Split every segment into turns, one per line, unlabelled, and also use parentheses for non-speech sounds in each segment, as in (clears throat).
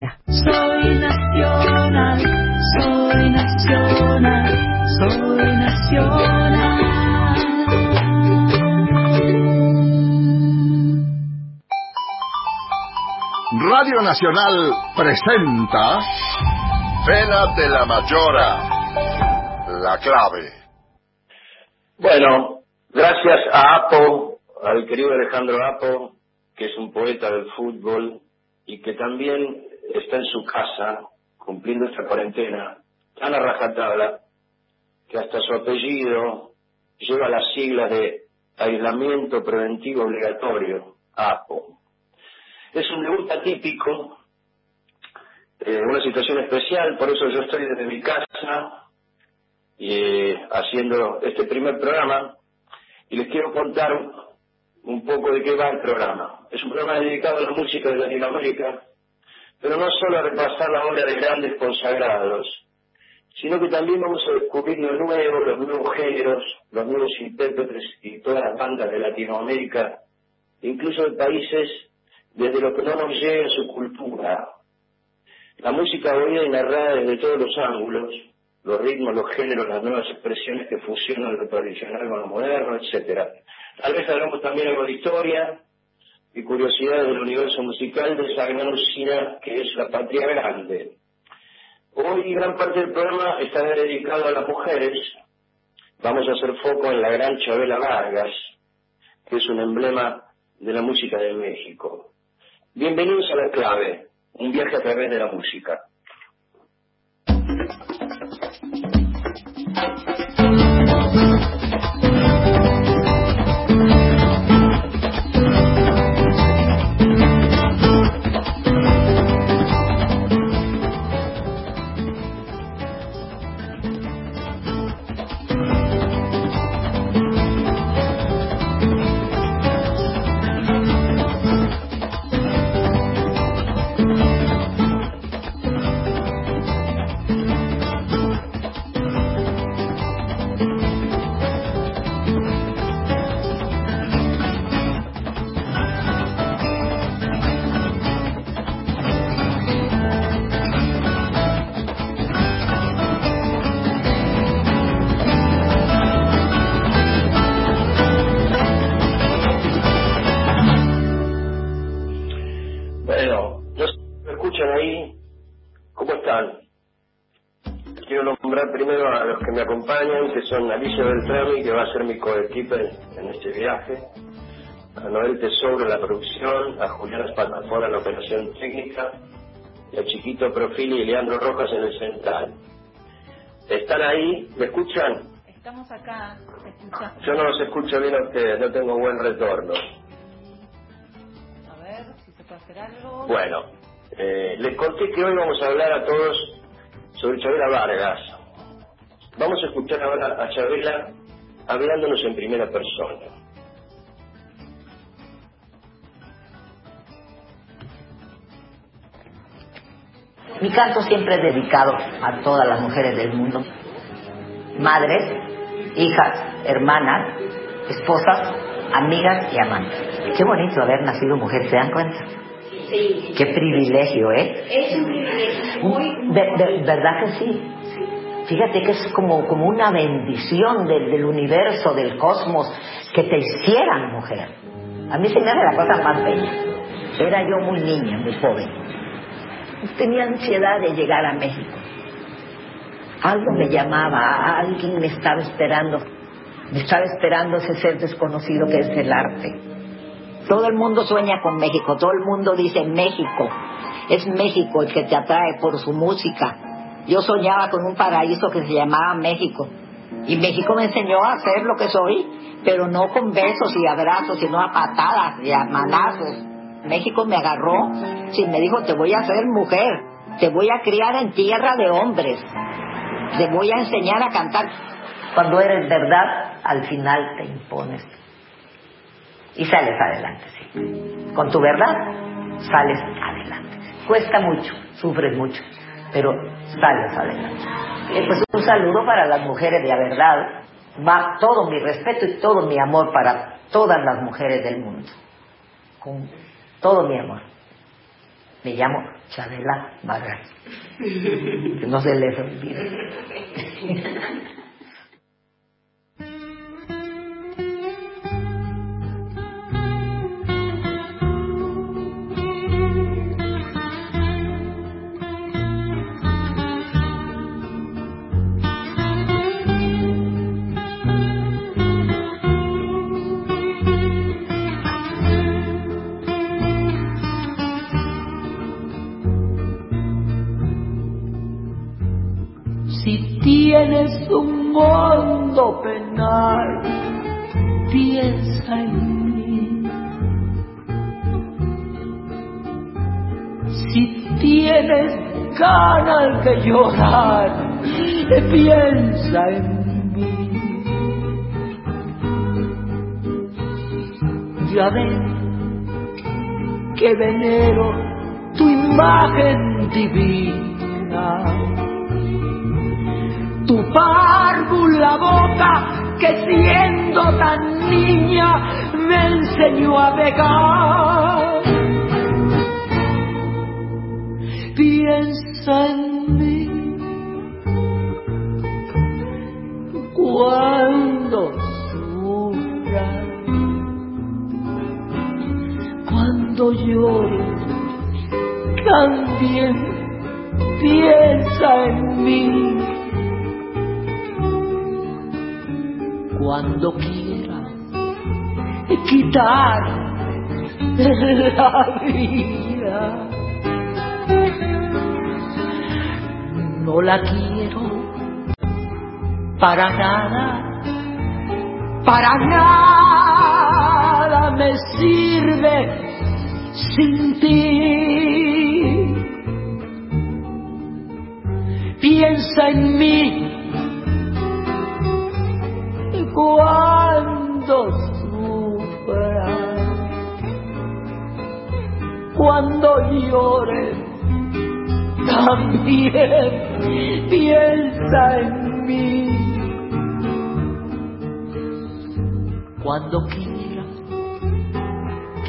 Soy nacional, soy nacional, soy nacional.
Radio Nacional presenta Vela de la Mayora, la clave.
Bueno, gracias a Apo, al querido Alejandro Apo, que es un poeta del fútbol y que también está en su casa cumpliendo esta cuarentena tan a rajatabla que hasta su apellido lleva las siglas de aislamiento preventivo obligatorio, APO. Es un debut atípico, eh, una situación especial, por eso yo estoy desde mi casa eh, haciendo este primer programa y les quiero contar un poco de qué va el programa. Es un programa dedicado a la música de Latinoamérica, pero no solo a repasar la obra de grandes consagrados, sino que también vamos a descubrir lo nuevo, los nuevos géneros, los nuevos intérpretes y todas las bandas de Latinoamérica, incluso de países desde los que no nos llega su cultura. La música oída y narrada desde todos los ángulos, los ritmos, los géneros, las nuevas expresiones que fusionan lo tradicional con lo moderno, etcétera. Tal vez hablamos también algo de historia, y curiosidades del universo musical de esa gran que es la patria grande. Hoy gran parte del programa está dedicado a las mujeres. Vamos a hacer foco en la gran Chabela Vargas, que es un emblema de la música de México. Bienvenidos a La Clave, un viaje a través de la música. Acompañan, que son Alicia Beltrami, que va a ser mi coequiper en este viaje, a Noel Tesoro en la producción, a Julián Espalmafora en la operación técnica, y a Chiquito Profili y Leandro Rojas en el central. ¿Están ahí? ¿Me escuchan?
Estamos acá, te escuchamos.
Yo no los escucho bien a ustedes, no tengo buen retorno.
A ver si se puede hacer algo.
Bueno, eh, les conté que hoy vamos a hablar a todos sobre Chabela Vargas. Vamos a escuchar ahora a Chabela hablándonos en primera persona.
Mi canto siempre es dedicado a todas las mujeres del mundo. Madres, hijas, hermanas, esposas, amigas y amantes. Qué bonito haber nacido mujer, ¿se dan cuenta?
Sí,
Qué privilegio, ¿eh?
es un privilegio muy...
De, de- ¿Verdad que sí? Fíjate que es como, como una bendición del, del universo, del cosmos, que te hicieran mujer. A mí se me hace la cosa más bella. Era yo muy niña, muy joven. Tenía ansiedad de llegar a México. Algo me llamaba, alguien me estaba esperando. Me estaba esperando ese ser desconocido que es el arte. Todo el mundo sueña con México, todo el mundo dice México. Es México el que te atrae por su música. Yo soñaba con un paraíso que se llamaba México. Y México me enseñó a ser lo que soy, pero no con besos y abrazos, sino a patadas y a manazos. México me agarró y me dijo, te voy a hacer mujer, te voy a criar en tierra de hombres, te voy a enseñar a cantar. Cuando eres verdad, al final te impones y sales adelante, sí. Con tu verdad, sales adelante. Cuesta mucho, sufres mucho, pero sales adelante. Eh, pues un saludo para las mujeres de la verdad. Va todo mi respeto y todo mi amor para todas las mujeres del mundo. Con todo mi amor. Me llamo Chabela Vargas. Que no se les olvide. (laughs)
de llorar, piensa en mí. Ya ves que venero tu imagen divina tu párvula boca que siendo tan niña me enseñó a pecar. Piensa en llores, también piensa en mí. cuando quieras quitar la vida. No la quiero para nada, para nada me sirve sin. Piensa en mí cuando sufras, cuando llores, también piensa en mí. Cuando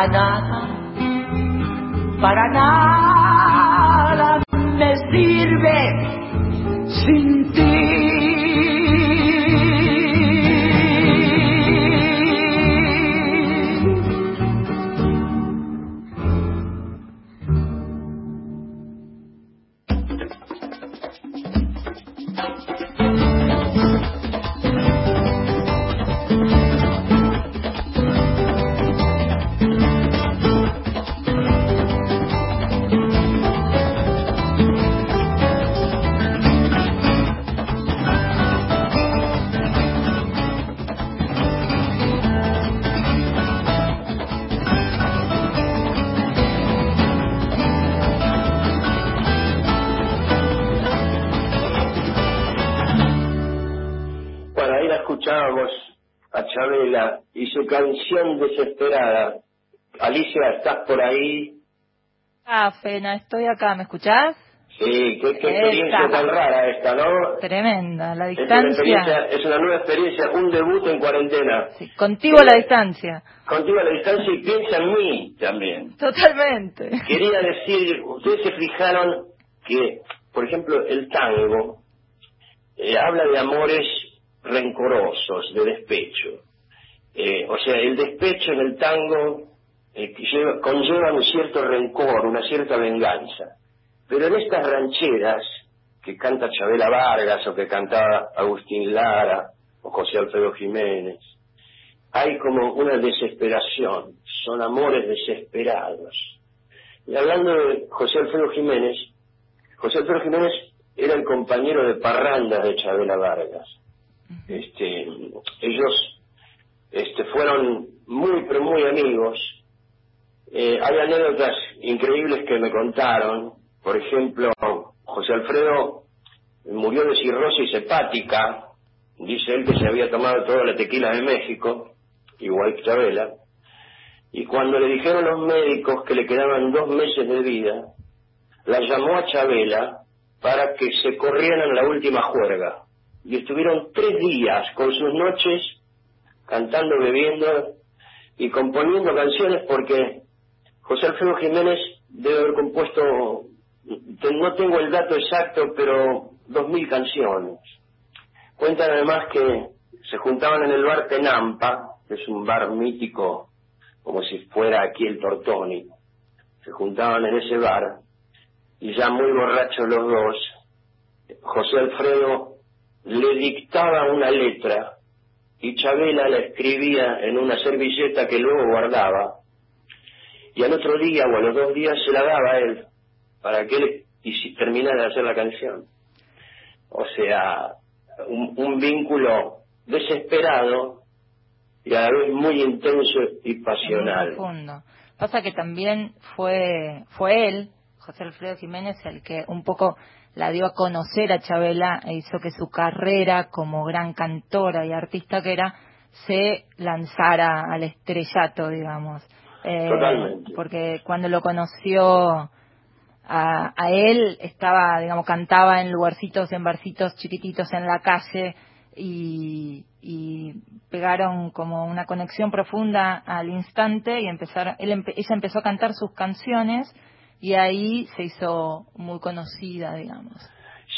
Para nada, para nada
por ahí?
Ah, Fena, estoy acá, ¿me escuchás?
Sí, qué, qué experiencia tan rara esta, ¿no?
Tremenda, la
Es una, experiencia,
distancia.
es una nueva experiencia, un debut en cuarentena.
Sí, contigo a la distancia.
Contigo a la distancia y piensa en mí también.
Totalmente.
Quería decir, ustedes se fijaron que, por ejemplo, el tango eh, habla de amores rencorosos, de despecho. Eh, o sea, el despecho en el tango eh, que lleva- conlleva un cierto rencor, una cierta venganza. Pero en estas rancheras que canta Chabela Vargas o que cantaba Agustín Lara o José Alfredo Jiménez, hay como una desesperación, son amores desesperados. Y hablando de José Alfredo Jiménez, José Alfredo Jiménez era el compañero de parrandas de Chabela Vargas. Este, ellos este, fueron muy, pero muy amigos. Eh, hay anécdotas increíbles que me contaron. Por ejemplo, José Alfredo murió de cirrosis hepática. Dice él que se había tomado toda la tequila de México, igual que Chabela. Y cuando le dijeron los médicos que le quedaban dos meses de vida, la llamó a Chabela para que se corrieran la última juerga. Y estuvieron tres días con sus noches cantando, bebiendo y componiendo canciones porque José Alfredo Jiménez debe haber compuesto, no tengo el dato exacto, pero dos mil canciones. Cuentan además que se juntaban en el bar Tenampa, que es un bar mítico, como si fuera aquí el Tortoni. Se juntaban en ese bar y ya muy borrachos los dos, José Alfredo le dictaba una letra y Chabela la escribía en una servilleta que luego guardaba y al otro día o a los dos días se la daba a él para que él terminara de hacer la canción. O sea, un, un vínculo desesperado y a la vez muy intenso y pasional.
profundo. Pasa que también fue, fue él, José Alfredo Jiménez, el que un poco la dio a conocer a Chabela e hizo que su carrera como gran cantora y artista que era se lanzara al estrellato, digamos. Eh. Porque cuando lo conoció a, a él, estaba, digamos, cantaba en lugarcitos, en barcitos chiquititos en la calle y, y pegaron como una conexión profunda al instante y empezaron, él empe- ella empezó a cantar sus canciones y ahí se hizo muy conocida, digamos.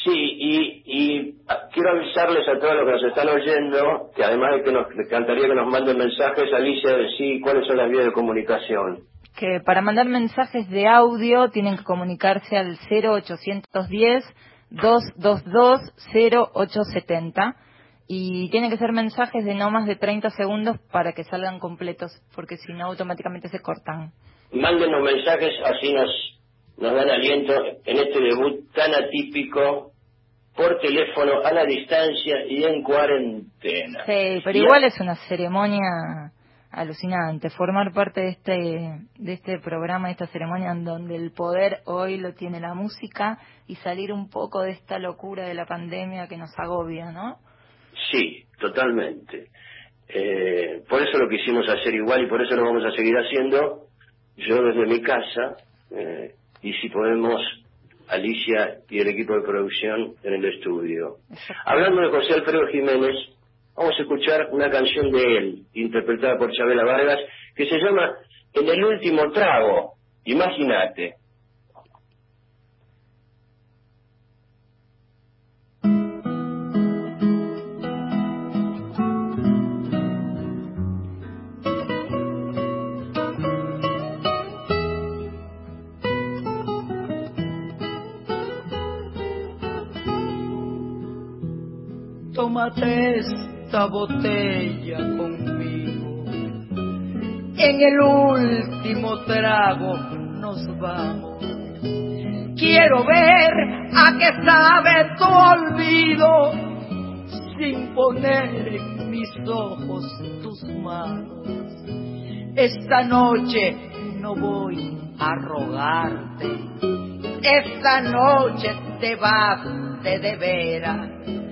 Sí, y, y quiero avisarles a todos los que nos están oyendo que además de que nos encantaría que nos manden mensajes, Alicia, sí, cuáles son las vías de comunicación.
Que para mandar mensajes de audio tienen que comunicarse al 0810 222 0870 y tienen que ser mensajes de no más de 30 segundos para que salgan completos, porque si no automáticamente se cortan.
Mándenos mensajes, así nos, nos dan aliento en este debut tan atípico, por teléfono, a la distancia y en cuarentena.
Sí, pero
Y-
igual es una ceremonia alucinante formar parte de este de este programa, de esta ceremonia en donde el poder hoy lo tiene la música y salir un poco de esta locura de la pandemia que nos agobia, ¿no?
Sí, totalmente. Eh, por eso lo quisimos hacer igual y por eso lo vamos a seguir haciendo. Yo desde mi casa, eh, y si podemos, Alicia y el equipo de producción en el estudio. Hablando de José Alfredo Jiménez, vamos a escuchar una canción de él, interpretada por Chabela Vargas, que se llama En el último trago. Imagínate.
Tómate esta botella conmigo. En el último trago nos vamos. Quiero ver a qué sabe tu olvido sin poner en mis ojos tus manos. Esta noche no voy a rogarte. Esta noche te vas de de veras.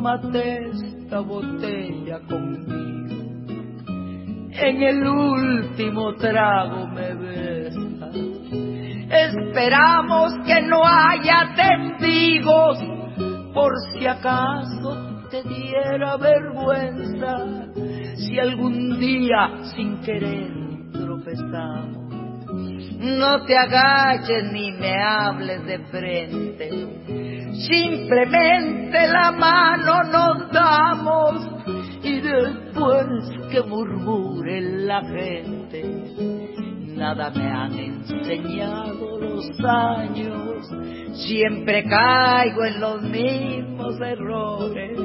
tómate esta botella conmigo. En el último trago me besas. Esperamos que no haya testigos por si acaso te diera vergüenza si algún día sin querer tropezamos. No te agaches ni me hables de frente, simplemente la mano nos damos y después que murmure la gente, nada me han enseñado los años, siempre caigo en los mismos errores.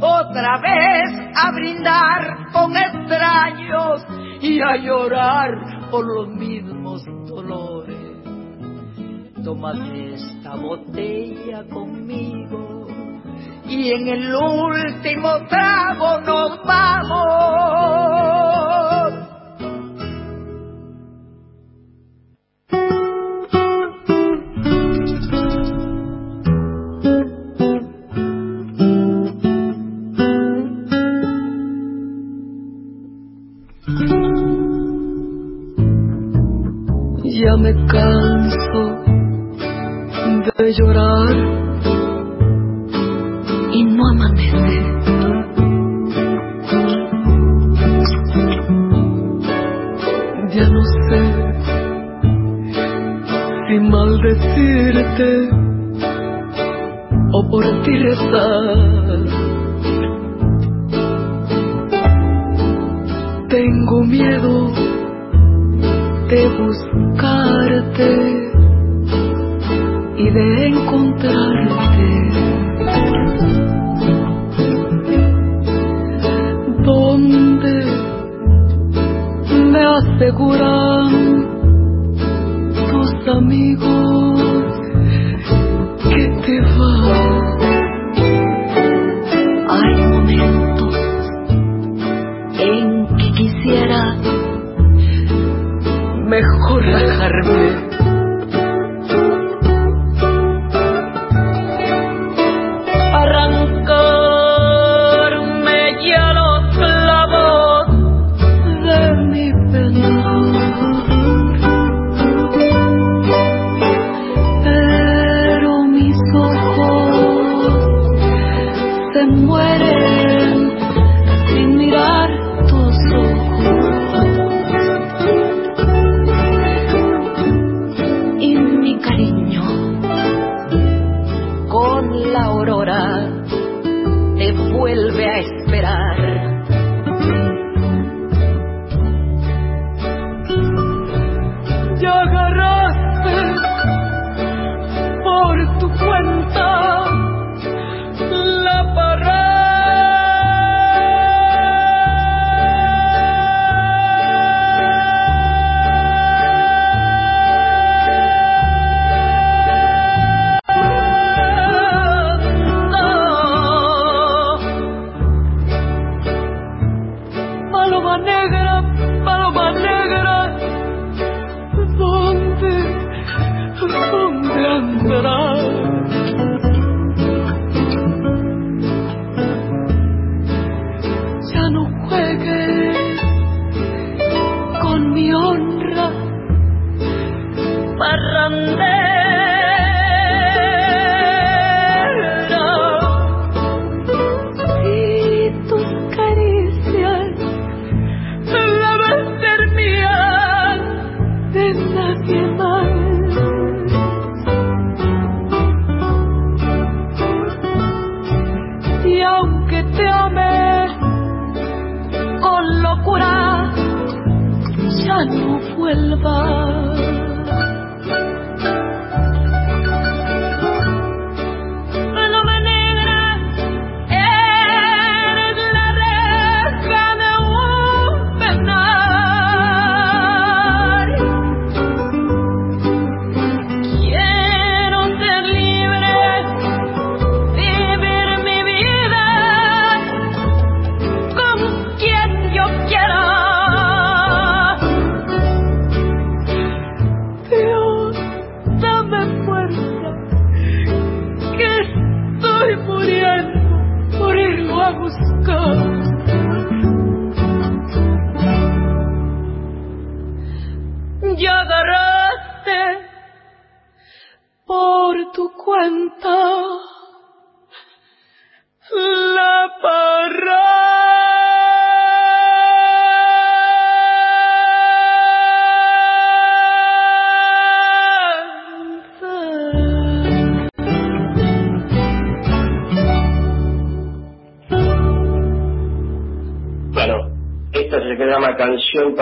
Otra vez a brindar con extraños y a llorar por los mismos dolores. Tómate esta botella conmigo y en el último trago nos vamos. Canso de llorar y no amanece. Ya no sé si maldecirte o por ti rezar. Tengo miedo de buscarte y de encontrarte. Donde me aseguran tus amigos mejor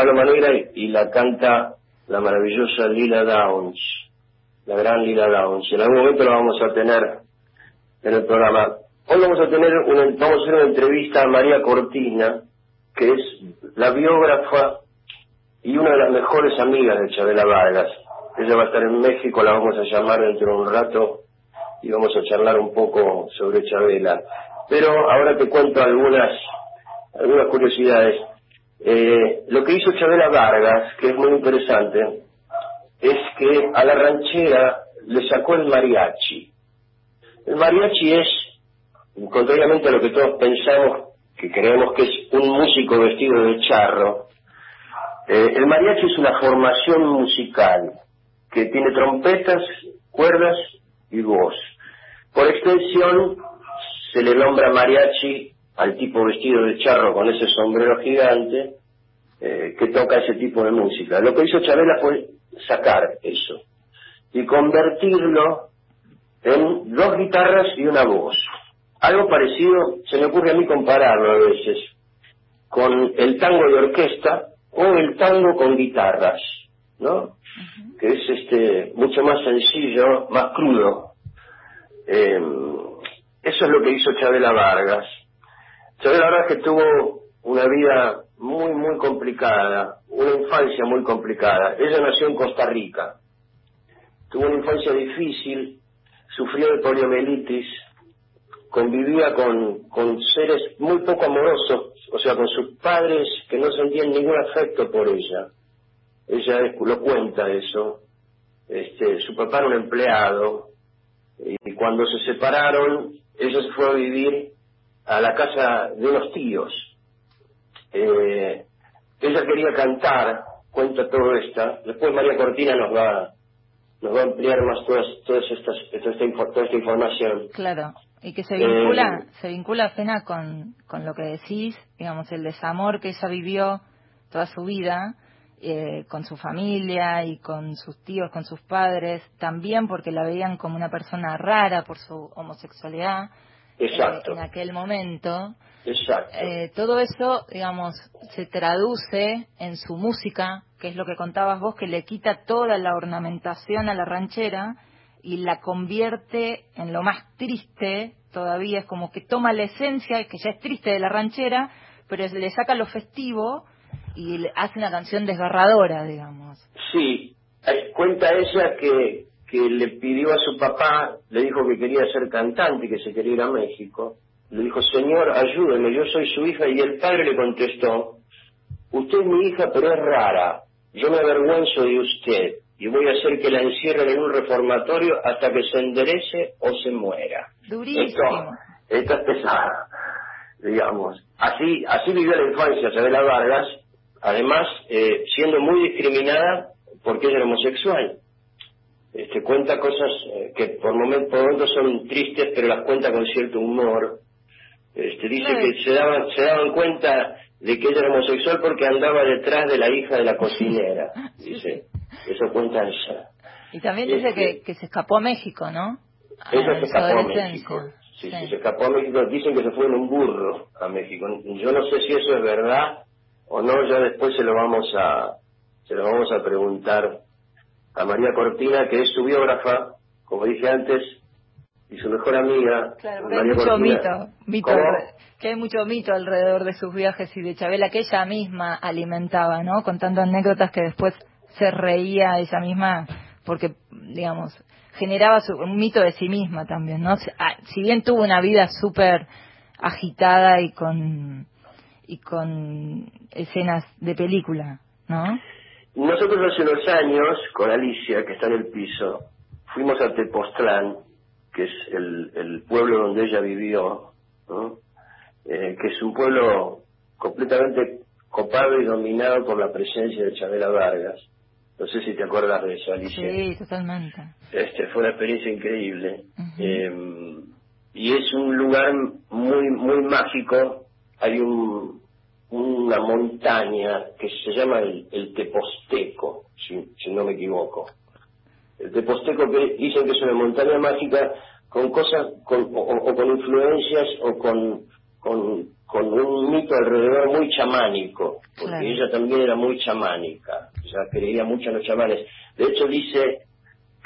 Paloma Negra y, y la
canta la maravillosa Lila Downs, la gran Lila Downs. En algún momento la vamos a tener en el programa. Hoy vamos a tener una, vamos a hacer una entrevista a María Cortina, que es la biógrafa y una de las mejores amigas de Chabela Vargas. Ella va a estar en México, la vamos a llamar dentro de un rato y vamos a charlar un poco sobre Chabela. Pero ahora te cuento algunas algunas curiosidades. Eh, lo que hizo Chabela Vargas, que es muy interesante, es que a la ranchera le sacó el mariachi. El mariachi es, contrariamente a lo que todos pensamos, que creemos que es un músico vestido de charro, eh, el mariachi es una formación musical que tiene trompetas, cuerdas y voz. Por extensión, se le nombra mariachi al tipo vestido de charro con ese sombrero gigante eh, que toca ese tipo de música. Lo que hizo Chabela fue sacar eso y convertirlo en dos guitarras y una voz. Algo parecido se me ocurre a mí compararlo a veces con el tango de orquesta o el tango con guitarras, ¿no? Que es este mucho más sencillo, más crudo. Eh, eso es lo que hizo Chabela Vargas. Chabela Vargas que tuvo una vida muy, muy complicada, una infancia muy complicada. Ella nació en Costa Rica. Tuvo una infancia difícil, sufrió de poliomielitis, convivía con, con seres muy poco amorosos, o sea, con sus padres que no sentían ningún afecto por ella. Ella es- lo cuenta eso. Este, su papá era un empleado y cuando se separaron, ella se fue a vivir a la casa de unos tíos. Eh, ella quería cantar, cuenta todo esto. Después María Cortina nos va nos va a ampliar más todas, todas estas, toda, esta, toda esta información.
Claro, y que se
Eh,
vincula, se vincula Fena con, con lo que decís, digamos, el desamor que ella vivió toda su vida, eh, con su familia y con sus tíos, con sus padres, también porque la veían como una persona rara por su homosexualidad
Exacto,
en aquel momento.
exacto.
Eh, todo eso, digamos, se traduce en su música, que es lo que contabas vos, que le quita toda la ornamentación a la ranchera y la convierte en lo más triste todavía. Es como que toma la esencia, que ya es triste de la ranchera, pero le saca lo festivo y le hace una canción desgarradora, digamos.
Sí, eh, cuenta ella que, que le pidió a su papá, le dijo que quería ser cantante y que se quería ir a México. Le dijo, señor, ayúdeme, yo soy su hija. Y el padre le contestó, usted es mi hija, pero es rara. Yo me avergüenzo de usted y voy a hacer que la encierren en un reformatorio hasta que se enderece o se muera.
Durísimo.
Esto, esto es pesada, digamos. Así, así vivió la infancia Isabela Vargas, además eh, siendo muy discriminada porque ella era homosexual. Este, cuenta cosas eh, que por momentos, por momentos son tristes, pero las cuenta con cierto humor. Este, dice que se daban, se daban cuenta de que ella era homosexual porque andaba detrás de la hija de la cocinera. (laughs) Dice, eso cuenta ella.
Y también dice
Este-
que, que se escapó a México, ¿no?
Ella se escapó a. México. Sí, se escapó a México. Dicen que se fue en un burro a México. Yo no sé si eso es verdad o no. Ya después se lo vamos a se lo vamos a preguntar a María Cortina, que es su biógrafa, como dije antes, y su mejor amiga.
Claro, porque hay
María
mucho
Cortina.
mito, mito que hay mucho mito alrededor de sus viajes y de Chabela que ella misma alimentaba, ¿no? Contando anécdotas que después se reía ella misma porque, digamos, generaba su- un mito de sí misma también, ¿no? Si ah, si bien tuvo una vida súper agitada y con y con escenas de película, ¿no?
Nosotros hace unos años, con Alicia, que está en el piso, fuimos a Tepoztlán, que es el, el pueblo donde ella vivió, ¿no? Eh, que es un pueblo completamente copado y dominado por la presencia de Chabela Vargas. No sé si te acuerdas de eso, Alicia.
Sí, totalmente.
Este, fue una experiencia increíble. Eh, y es un lugar muy, muy mágico. Hay un, una montaña que se llama el, el Teposteco, si, si no me equivoco. El Teposteco que dicen que es una montaña mágica con cosas, con, o, o con influencias o con, con, con un mito alrededor muy chamánico, porque
Claro.
ella también era muy chamánica, o sea, creía mucho en los chamanes. De hecho dice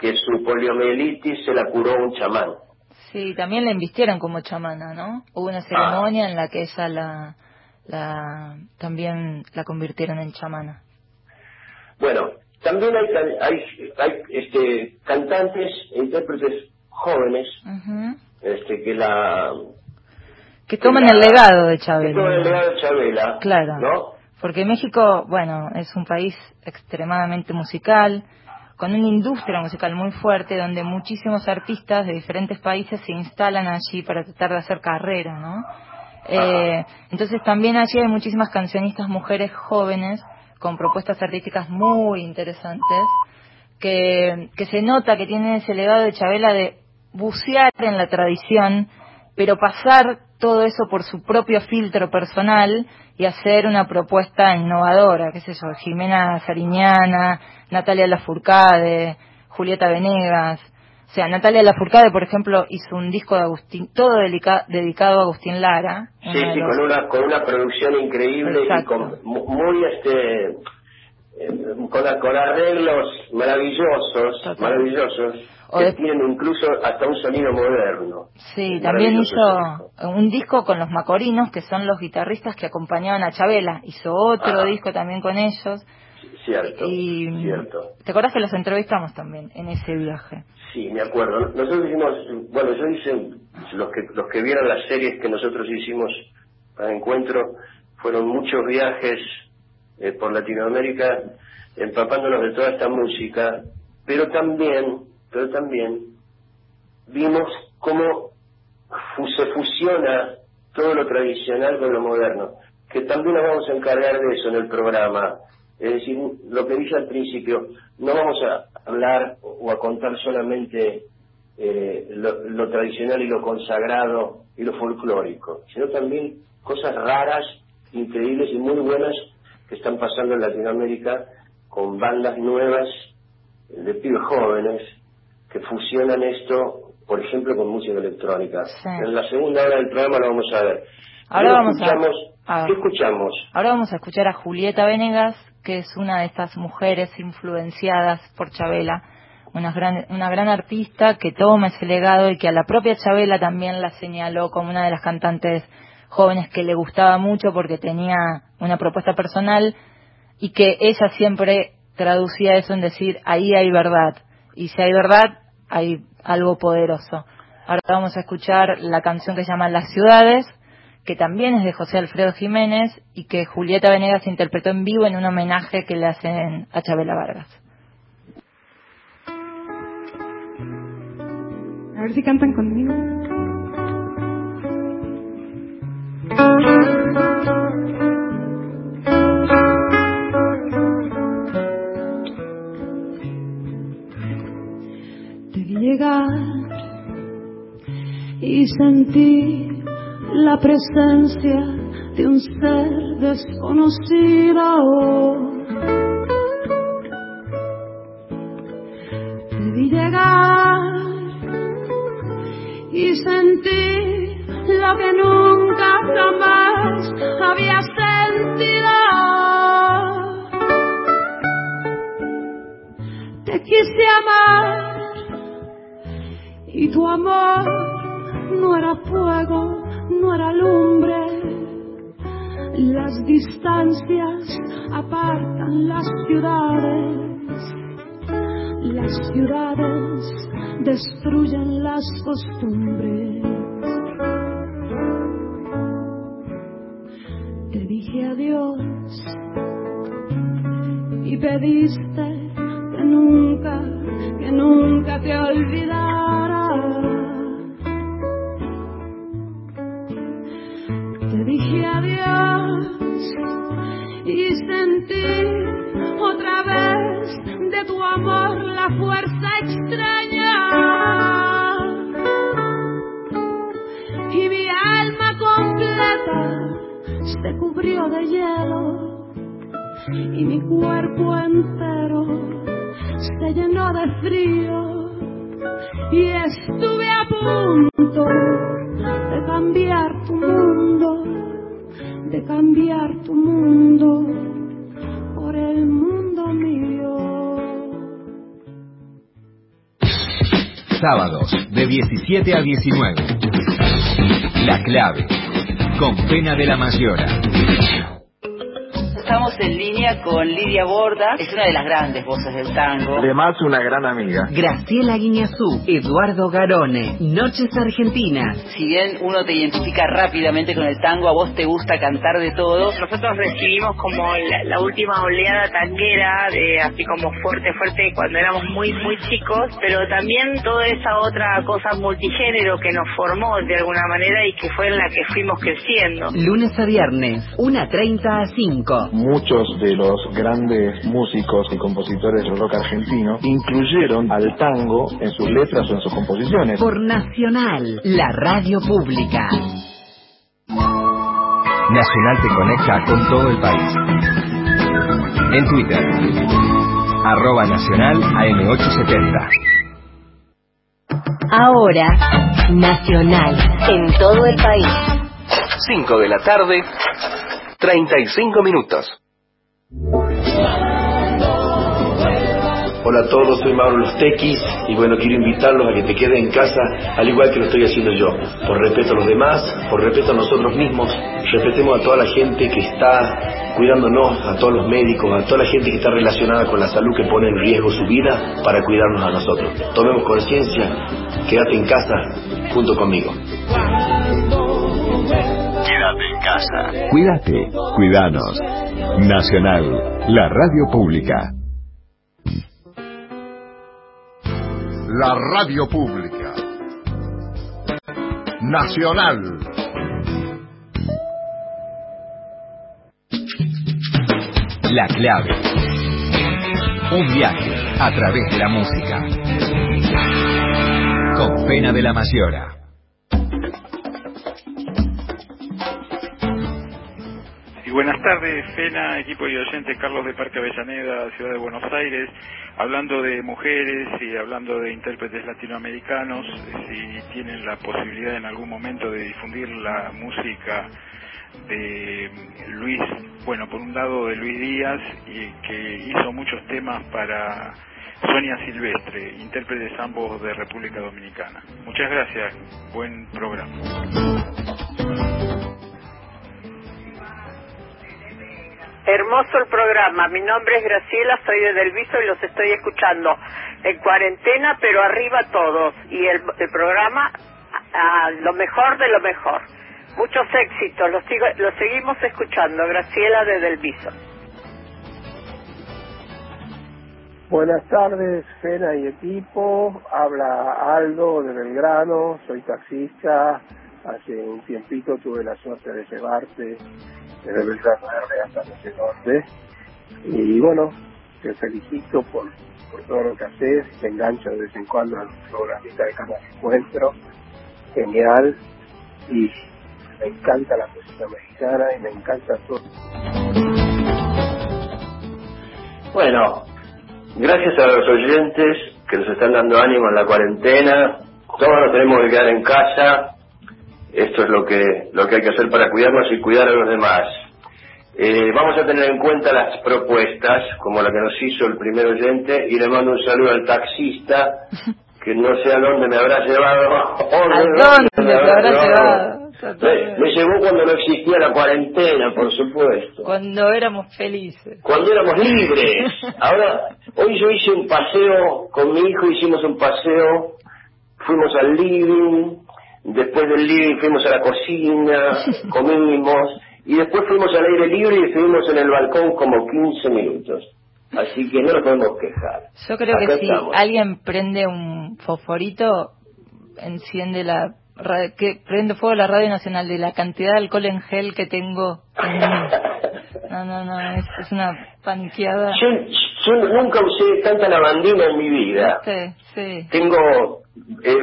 que su poliomielitis se la curó un chamán.
Sí, también la invistieron como chamana, ¿no? Hubo una ceremonia en la que ella la, la también la convirtieron en chamana.
Bueno, también hay, hay, hay este, cantantes e intérpretes jóvenes este, que la...
Que toman
la-
el legado de
que
Chávez.
toman el legado de Chabela.
Claro.
¿No?
Porque México, bueno, es un país extremadamente musical, con una industria musical muy fuerte, donde muchísimos artistas de diferentes países se instalan allí para tratar de hacer carrera, ¿no? Eh, entonces también allí hay muchísimas cancionistas mujeres jóvenes con propuestas artísticas muy interesantes que, que se nota que tienen ese legado de Chabela de bucear en la tradición, pero pasar todo eso por su propio filtro personal y hacer una propuesta innovadora, qué sé yo, Jimena Sariñana, Natalia Lafourcade, Julieta Venegas. O sea, Natalia Lafourcade, por ejemplo, hizo un disco de Agustín, todo dedica- dedicado a Agustín Lara.
Sí, sí,
los-
con una, con una producción increíble y con mu- muy, este, eh, con, con arreglos maravillosos,
Total.
maravillosos,
O
que
de-
tienen incluso hasta un sonido moderno.
Sí, también hizo un disco con los Macorinos, que son los guitarristas que acompañaban a Chabela. Hizo otro disco también con ellos.
Cierto,
Y
cierto.
¿Te acuerdas que los entrevistamos también en ese viaje?
Sí, me acuerdo. Nosotros hicimos, bueno, yo hice, los que, los que vieron las series que nosotros hicimos para Encuentro, fueron muchos viajes eh, por Latinoamérica, empapándonos de toda esta música, pero también, pero también vimos cómo se fusiona todo lo tradicional con lo moderno, que también nos vamos a encargar de eso en el programa. Es decir, lo que dije al principio, no vamos a hablar o a contar solamente eh, lo, lo tradicional y lo consagrado y lo folclórico, sino también cosas raras, increíbles y muy buenas que están pasando en Latinoamérica con bandas nuevas de pibes jóvenes que fusionan esto, por ejemplo, con música electrónica.
Sí.
En la segunda hora del programa lo vamos a ver.
Ahora vamos a- a-
¿Qué escuchamos?
Ahora vamos a escuchar a Julieta Venegas, que es una de estas mujeres influenciadas por Chabela, una gran, una gran artista que toma ese legado y que a la propia Chabela también la señaló como una de las cantantes jóvenes que le gustaba mucho porque tenía una propuesta personal y que ella siempre traducía eso en decir ahí hay verdad y si hay verdad hay algo poderoso. Ahora vamos a escuchar la canción que se llama Las ciudades que también es de José Alfredo Jiménez y que Julieta Venegas interpretó en vivo en un homenaje que le hacen a Chabela Vargas.
A ver si cantan conmigo. Te llegar y sentí la presencia de un ser desconocido. Te vi llegar y sentí lo que nunca jamás había sentido. Te quise amar y tu amor no era fuego, no era lumbre. Las distancias apartan las ciudades, las ciudades destruyen las costumbres. Te dije adiós y pediste
17 a 19. La clave. Con Pena de la Mayora.
En línea con Lidia Borda, es una de las grandes voces del tango.
Además, una gran amiga.
Graciela Guiñazú, Eduardo Garone, Noches Argentinas.
Si bien uno te identifica rápidamente con el tango, a vos te gusta cantar de todo.
Nosotros recibimos como la, la última oleada tanguera, de, así como fuerte, fuerte, cuando éramos muy, muy chicos, pero también toda esa otra cosa multigénero que nos formó de alguna manera y que fue en la que fuimos creciendo.
Lunes a viernes, 1.30 a 5.
Muchos de los grandes músicos y compositores del rock argentino incluyeron al tango en sus letras o en sus composiciones.
Por Nacional, la radio pública.
Nacional te conecta con todo el país. En Twitter, arroba nacional AM870.
Ahora, Nacional, en todo el país.
5 de la tarde, 35 minutos.
Hola a todos, soy Mauro Los Tequis y bueno, quiero invitarlos a que te queden en casa al igual que lo estoy haciendo yo. Por respeto a los demás, por respeto a nosotros mismos, respetemos a toda la gente que está cuidándonos, a todos los médicos, a toda la gente que está relacionada con la salud que pone en riesgo su vida para cuidarnos a nosotros. Tomemos conciencia, quédate en casa junto conmigo.
Quédate en casa. Cuídate, cuidanos. Nacional, la radio pública.
La radio pública. Nacional.
La clave. Un viaje a través de la música. Con Pena de la Mayora.
Buenas tardes, Fena, equipo y oyente Carlos de Parque Avellaneda, Ciudad de Buenos Aires, hablando de mujeres y hablando de intérpretes latinoamericanos, si tienen la posibilidad en algún momento de difundir la música de Luis, bueno, por un lado de Luis Díaz, y que hizo muchos temas para Sonia Silvestre, intérpretes ambos de República Dominicana. Muchas gracias, buen programa.
Hermoso el programa. Mi nombre es Graciela, soy de Delviso y los estoy escuchando en cuarentena, pero arriba todos. Y el, programa, a, lo mejor de lo mejor. Muchos éxitos, los, sigo, los seguimos escuchando. Graciela de Delviso.
Buenas tardes, Fena y equipo. Habla Aldo de Belgrano, soy taxista. Hace un tiempito tuve la suerte de llevarte desde Belgrano Verde hasta no sé dónde. Y bueno, te felicito por, por todo lo que haces. Te engancho de vez en cuando al programita de Canal Encuentro. Genial. Y me encanta la música mexicana y me encanta todo.
Bueno, gracias a los oyentes que nos están dando ánimo en la cuarentena. Todos nos tenemos que quedar en casa. Esto es lo que, lo que hay que hacer para cuidarnos y cuidar a los demás. Eh, vamos a tener en cuenta las propuestas, como la que nos hizo el primer oyente, y le mando un saludo al taxista, (laughs) que no sé a dónde me habrá llevado.
¿A (laughs) dónde te habrá llevado?
Me, me llevó cuando no existía la cuarentena, por supuesto.
Cuando éramos felices.
Cuando éramos libres. (laughs) Ahora, hoy yo hice un paseo con mi hijo, hicimos un paseo, fuimos al living, después del living fuimos a la cocina, (laughs) comimos, y después fuimos al aire libre y estuvimos en el balcón como 15 minutos. Así que no nos podemos quejar.
Yo creo
Acá
que si
estamos.
alguien prende un fosforito, enciende la que prende fuego la radio nacional de la cantidad de alcohol en gel que tengo. (laughs) No, no, no, es, es una paniqueada.
Yo, yo nunca usé tanta lavandina en mi vida.
Sí, sí.
Tengo eh,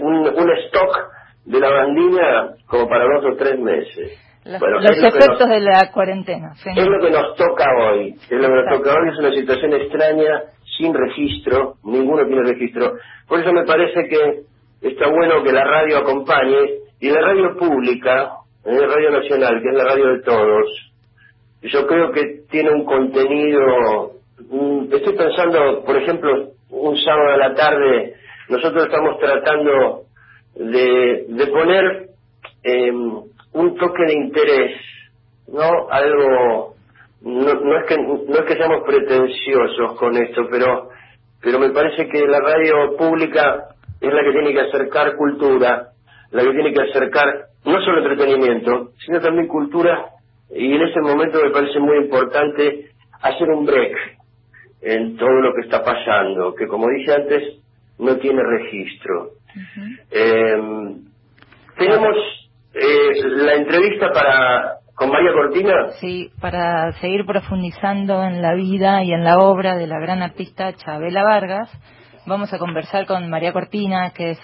un, un stock de lavandina como para dos o tres meses.
Los,
Bueno,
los
es lo que
efectos
nos-
de la cuarentena. sí.
Es lo que nos toca hoy. Es lo que nos toca hoy. Es una situación extraña, sin registro. Ninguno tiene registro. Por eso me parece que está bueno que la radio acompañe. Y la radio pública, eh, Radio Nacional, que es la radio de todos, yo creo que tiene un contenido. Mm, Estoy pensando, por ejemplo, un sábado a la tarde, nosotros estamos tratando de, poner eh, un toque de interés, ¿no? Algo, no, no es que no es que seamos pretenciosos con esto, pero pero me parece que la radio pública es la que tiene que acercar cultura, la que tiene que acercar no solo entretenimiento, sino también cultura, y en ese momento me parece muy importante hacer un break en todo lo que está pasando, que como dije antes, no tiene registro. Eh, tenemos eh, la entrevista para con María Cortina.
Sí, para seguir profundizando en la vida y en la obra de la gran artista Chabela Vargas, vamos a conversar con María Cortina, que es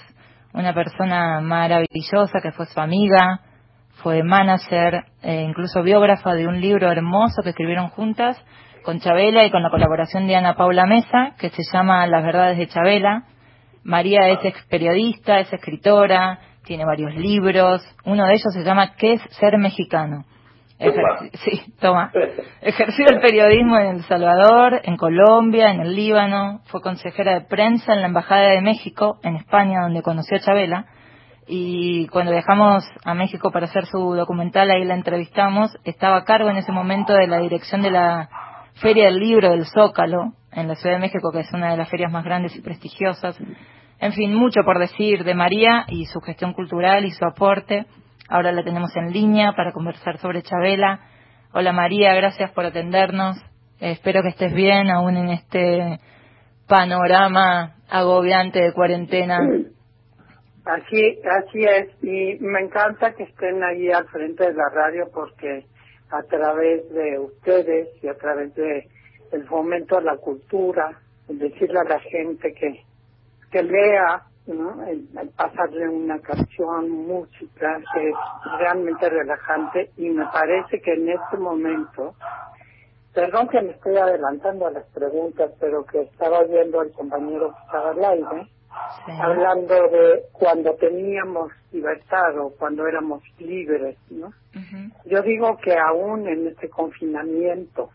una persona maravillosa, que fue su amiga, fue manager, e incluso biógrafa de un libro hermoso que escribieron juntas con Chabela y con la colaboración de Ana Paula Mesa, que se llama Las Verdades de Chabela. María es ex periodista, es escritora, tiene varios libros. Uno de ellos se llama ¿Qué es ser mexicano? (laughs) Sí, toma. Ejerció el periodismo en El Salvador, en Colombia, en el Líbano. Fue consejera de prensa en la Embajada de México, en España, donde conoció a Chabela. Y cuando viajamos a México para hacer su documental, ahí la entrevistamos. Estaba a cargo en ese momento de la dirección de la Feria del Libro del Zócalo, en la Ciudad de México, que es una de las ferias más grandes y prestigiosas. En fin, mucho por decir de María y su gestión cultural y su aporte. Ahora la tenemos en línea para conversar sobre Chabela. Hola María, gracias por atendernos. Espero que estés bien aún en este panorama agobiante de cuarentena.
Así, así es, y me encanta que estén ahí al frente de la radio porque a través de ustedes y a través de el fomento a la cultura, el decirle a la gente que, que lea, ¿no? el, el pasarle una canción, música, que es realmente relajante y me parece que en este momento, perdón que me estoy adelantando a las preguntas, pero que estaba viendo al compañero que estaba al aire, hablando de cuando teníamos libertad o cuando éramos libres, ¿no? Yo digo que aún en este confinamiento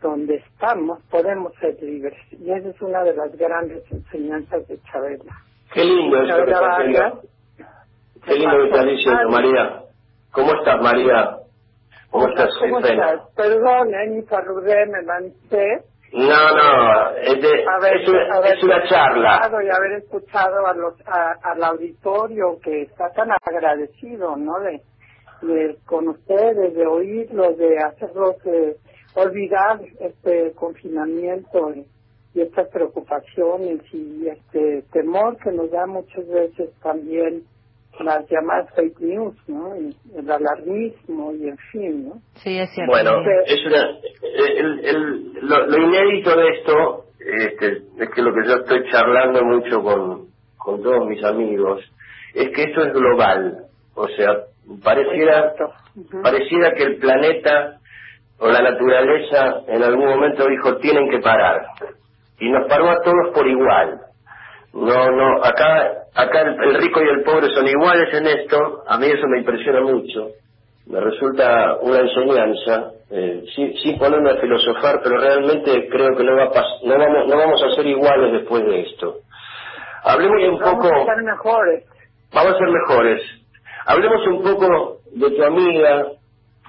donde estamos podemos ser libres y esa es una de las grandes enseñanzas de Chabela.
Qué lindo eso que estás diciendo. Qué lindo que estás diciendo, María. ¿Cómo estás, María? ¿Cómo estás,
¿Cómo estás? Perdón, eh, mi saludé, me lancé.
No, no, es, de-
Haber-
es, una,
haber
es una charla.
escuchado Y haber escuchado a los, a- al auditorio que está tan agradecido, ¿no? De, de con ustedes, de oírlos, de hacerlos eh, olvidar este confinamiento y, y estas preocupaciones y este temor que nos da muchas veces también las llamadas fake news, ¿no? Y el alarmismo y en fin, ¿no?
Sí, es cierto.
Bueno, es una, el, el- lo, lo inédito de esto este, es que lo que yo estoy charlando mucho con, con todos mis amigos es que esto es global. O sea, pareciera, pareciera que el planeta o la naturaleza en algún momento dijo tienen que parar. Y nos paró a todos por igual. No, no, acá, acá el, el rico y el pobre son iguales en esto. A mí eso me impresiona mucho. Me resulta una enseñanza, eh, sin, sin ponerme a filosofar, pero realmente creo que no, va a pas- no, vamos, no vamos a ser iguales después de esto. Hablemos un
Vamos
poco,
a ser mejores.
vamos a ser mejores. Hablemos un poco de tu amiga,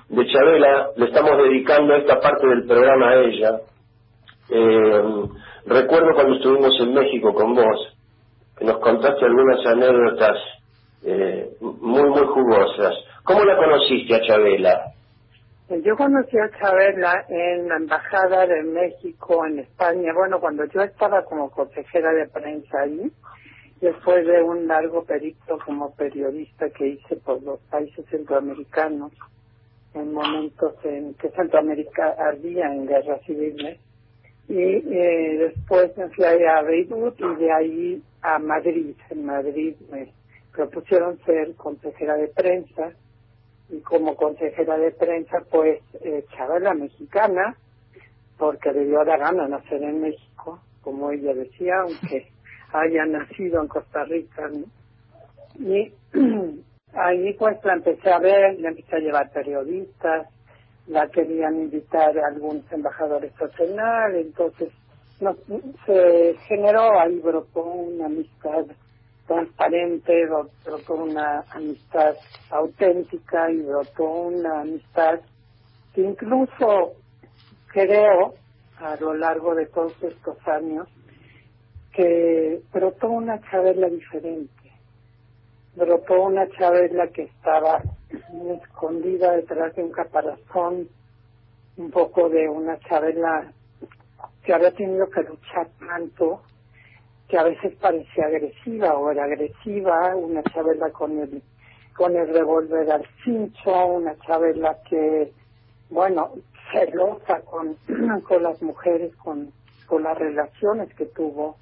de Chabela, le estamos dedicando esta parte del programa a ella. Eh, recuerdo cuando estuvimos en México con vos, que nos contaste algunas anécdotas eh, muy, muy jugosas. ¿Cómo la conociste a Chabela?
Yo conocí a Chabela en la Embajada de México en España, bueno, cuando yo estaba como consejera de prensa ahí, después de un largo periplo como periodista que hice por los países centroamericanos, en momentos en que Centroamérica ardía en guerras civiles, y eh, después me fui a Beirut y de ahí a Madrid. En Madrid me propusieron ser consejera de prensa y como consejera de prensa pues eh, la mexicana porque le dio la gana nacer en México, como ella decía, aunque (laughs) haya nacido en Costa Rica. Y (clears throat) ahí pues la empecé a ver, la empecé a llevar periodistas, la querían invitar a algunos embajadores a entonces no, se generó ahí, brotó una amistad transparente, brotó una amistad auténtica y brotó una amistad que incluso creo a lo largo de todos estos años que brotó una Chabela diferente, brotó una Chabela que estaba escondida detrás de un caparazón, un poco de una Chabela que había tenido que luchar tanto, que a veces parecía agresiva o era agresiva, una Chabela con el con el revólver al cincho, una Chabela que, bueno, celosa con, (clears throat) con las mujeres, con, con las relaciones que tuvo.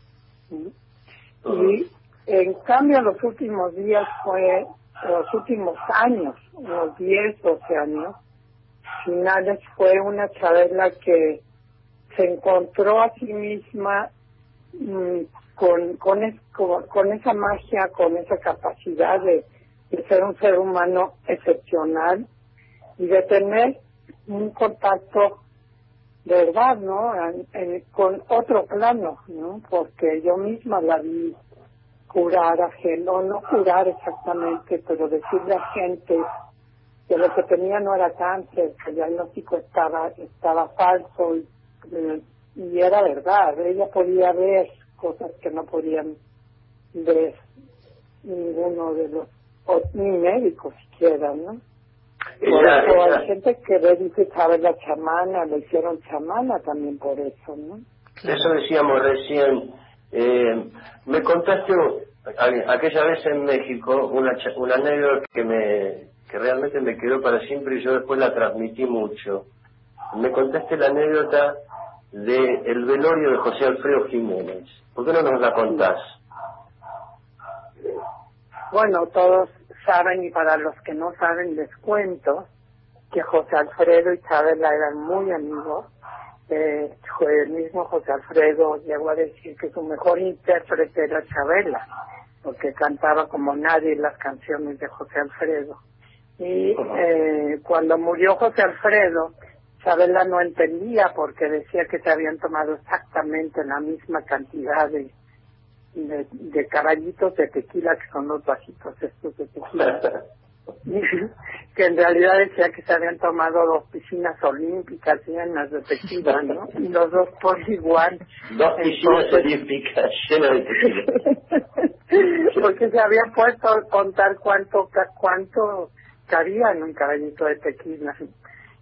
Y en cambio los últimos días fue, los últimos años, unos 10, 12 años, finales fue una Chabela que se encontró a sí misma mm, con, con, con, esa magia, con esa capacidad de, de ser un ser humano excepcional y de tener un contacto de verdad, ¿no? con otro plano, ¿no? Porque yo misma la vi curar a gente, no, no curar exactamente, pero decirle a gente que lo que tenía no era cáncer, que el diagnóstico estaba, estaba falso y, y era verdad. Ella podía ver cosas que no podían ver ninguno de los, ni médicos siquiera, ¿no? Por hay gente que ve, dice, sabe la chamana, le hicieron chamana también por eso, ¿no?
Eso decíamos recién. Eh, me contaste aquella vez en México una, una anécdota que me realmente me quedó para siempre y yo después la transmití mucho. Me contaste la anécdota de el velorio de José Alfredo Jiménez. ¿Por qué no nos la contás?
Bueno, todos saben y para los que no saben les cuento que José Alfredo y Chabela eran muy amigos. Eh, el mismo José Alfredo llegó a decir que su mejor intérprete era Chabela, porque cantaba como nadie las canciones de José Alfredo. Y eh, cuando murió José Alfredo, Chabela no entendía porque decía que se habían tomado exactamente la misma cantidad de de, de caballitos de tequila, que son los vasitos estos de tequila. (laughs) (laughs) que en realidad decía que se habían tomado dos piscinas olímpicas llenas de tequila, ¿no? Y los dos por igual.
Dos piscinas olímpicas (laughs) llenas de. (laughs)
Porque se había puesto a contar cuánto, cuánto cabía en un caballito de tequila.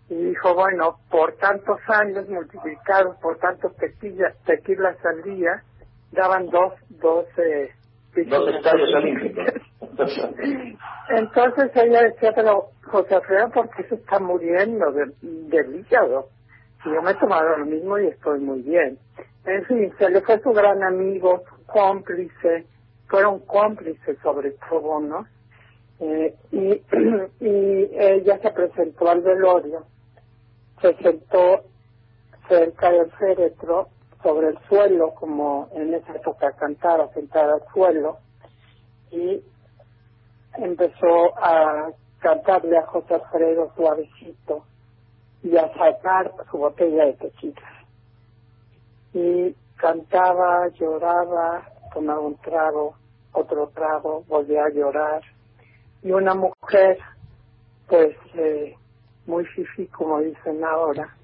Y dijo, bueno, por tantos años multiplicados por tantos tequilas, tequilas al día, daban dos, dos, eh,
dos estadios olímpicos.
Entonces ella decía, pero José Alfredo, ¿por qué se está muriendo de, del hígado? Y yo me he tomado lo mismo y estoy muy bien. En fin, se le fue su gran amigo, su cómplice, fueron cómplices sobre todo, ¿no? Eh, y, (clears throat) y ella se presentó al velorio, se sentó cerca del féretro sobre el suelo, como en esa época cantaba sentada al suelo, y empezó a cantarle a José Alfredo suavecito y a sacar su botella de tequila. Y cantaba, lloraba, tomaba un trago, otro trago, volvía a llorar. Y una mujer, pues, eh, muy fifi, como dicen ahora,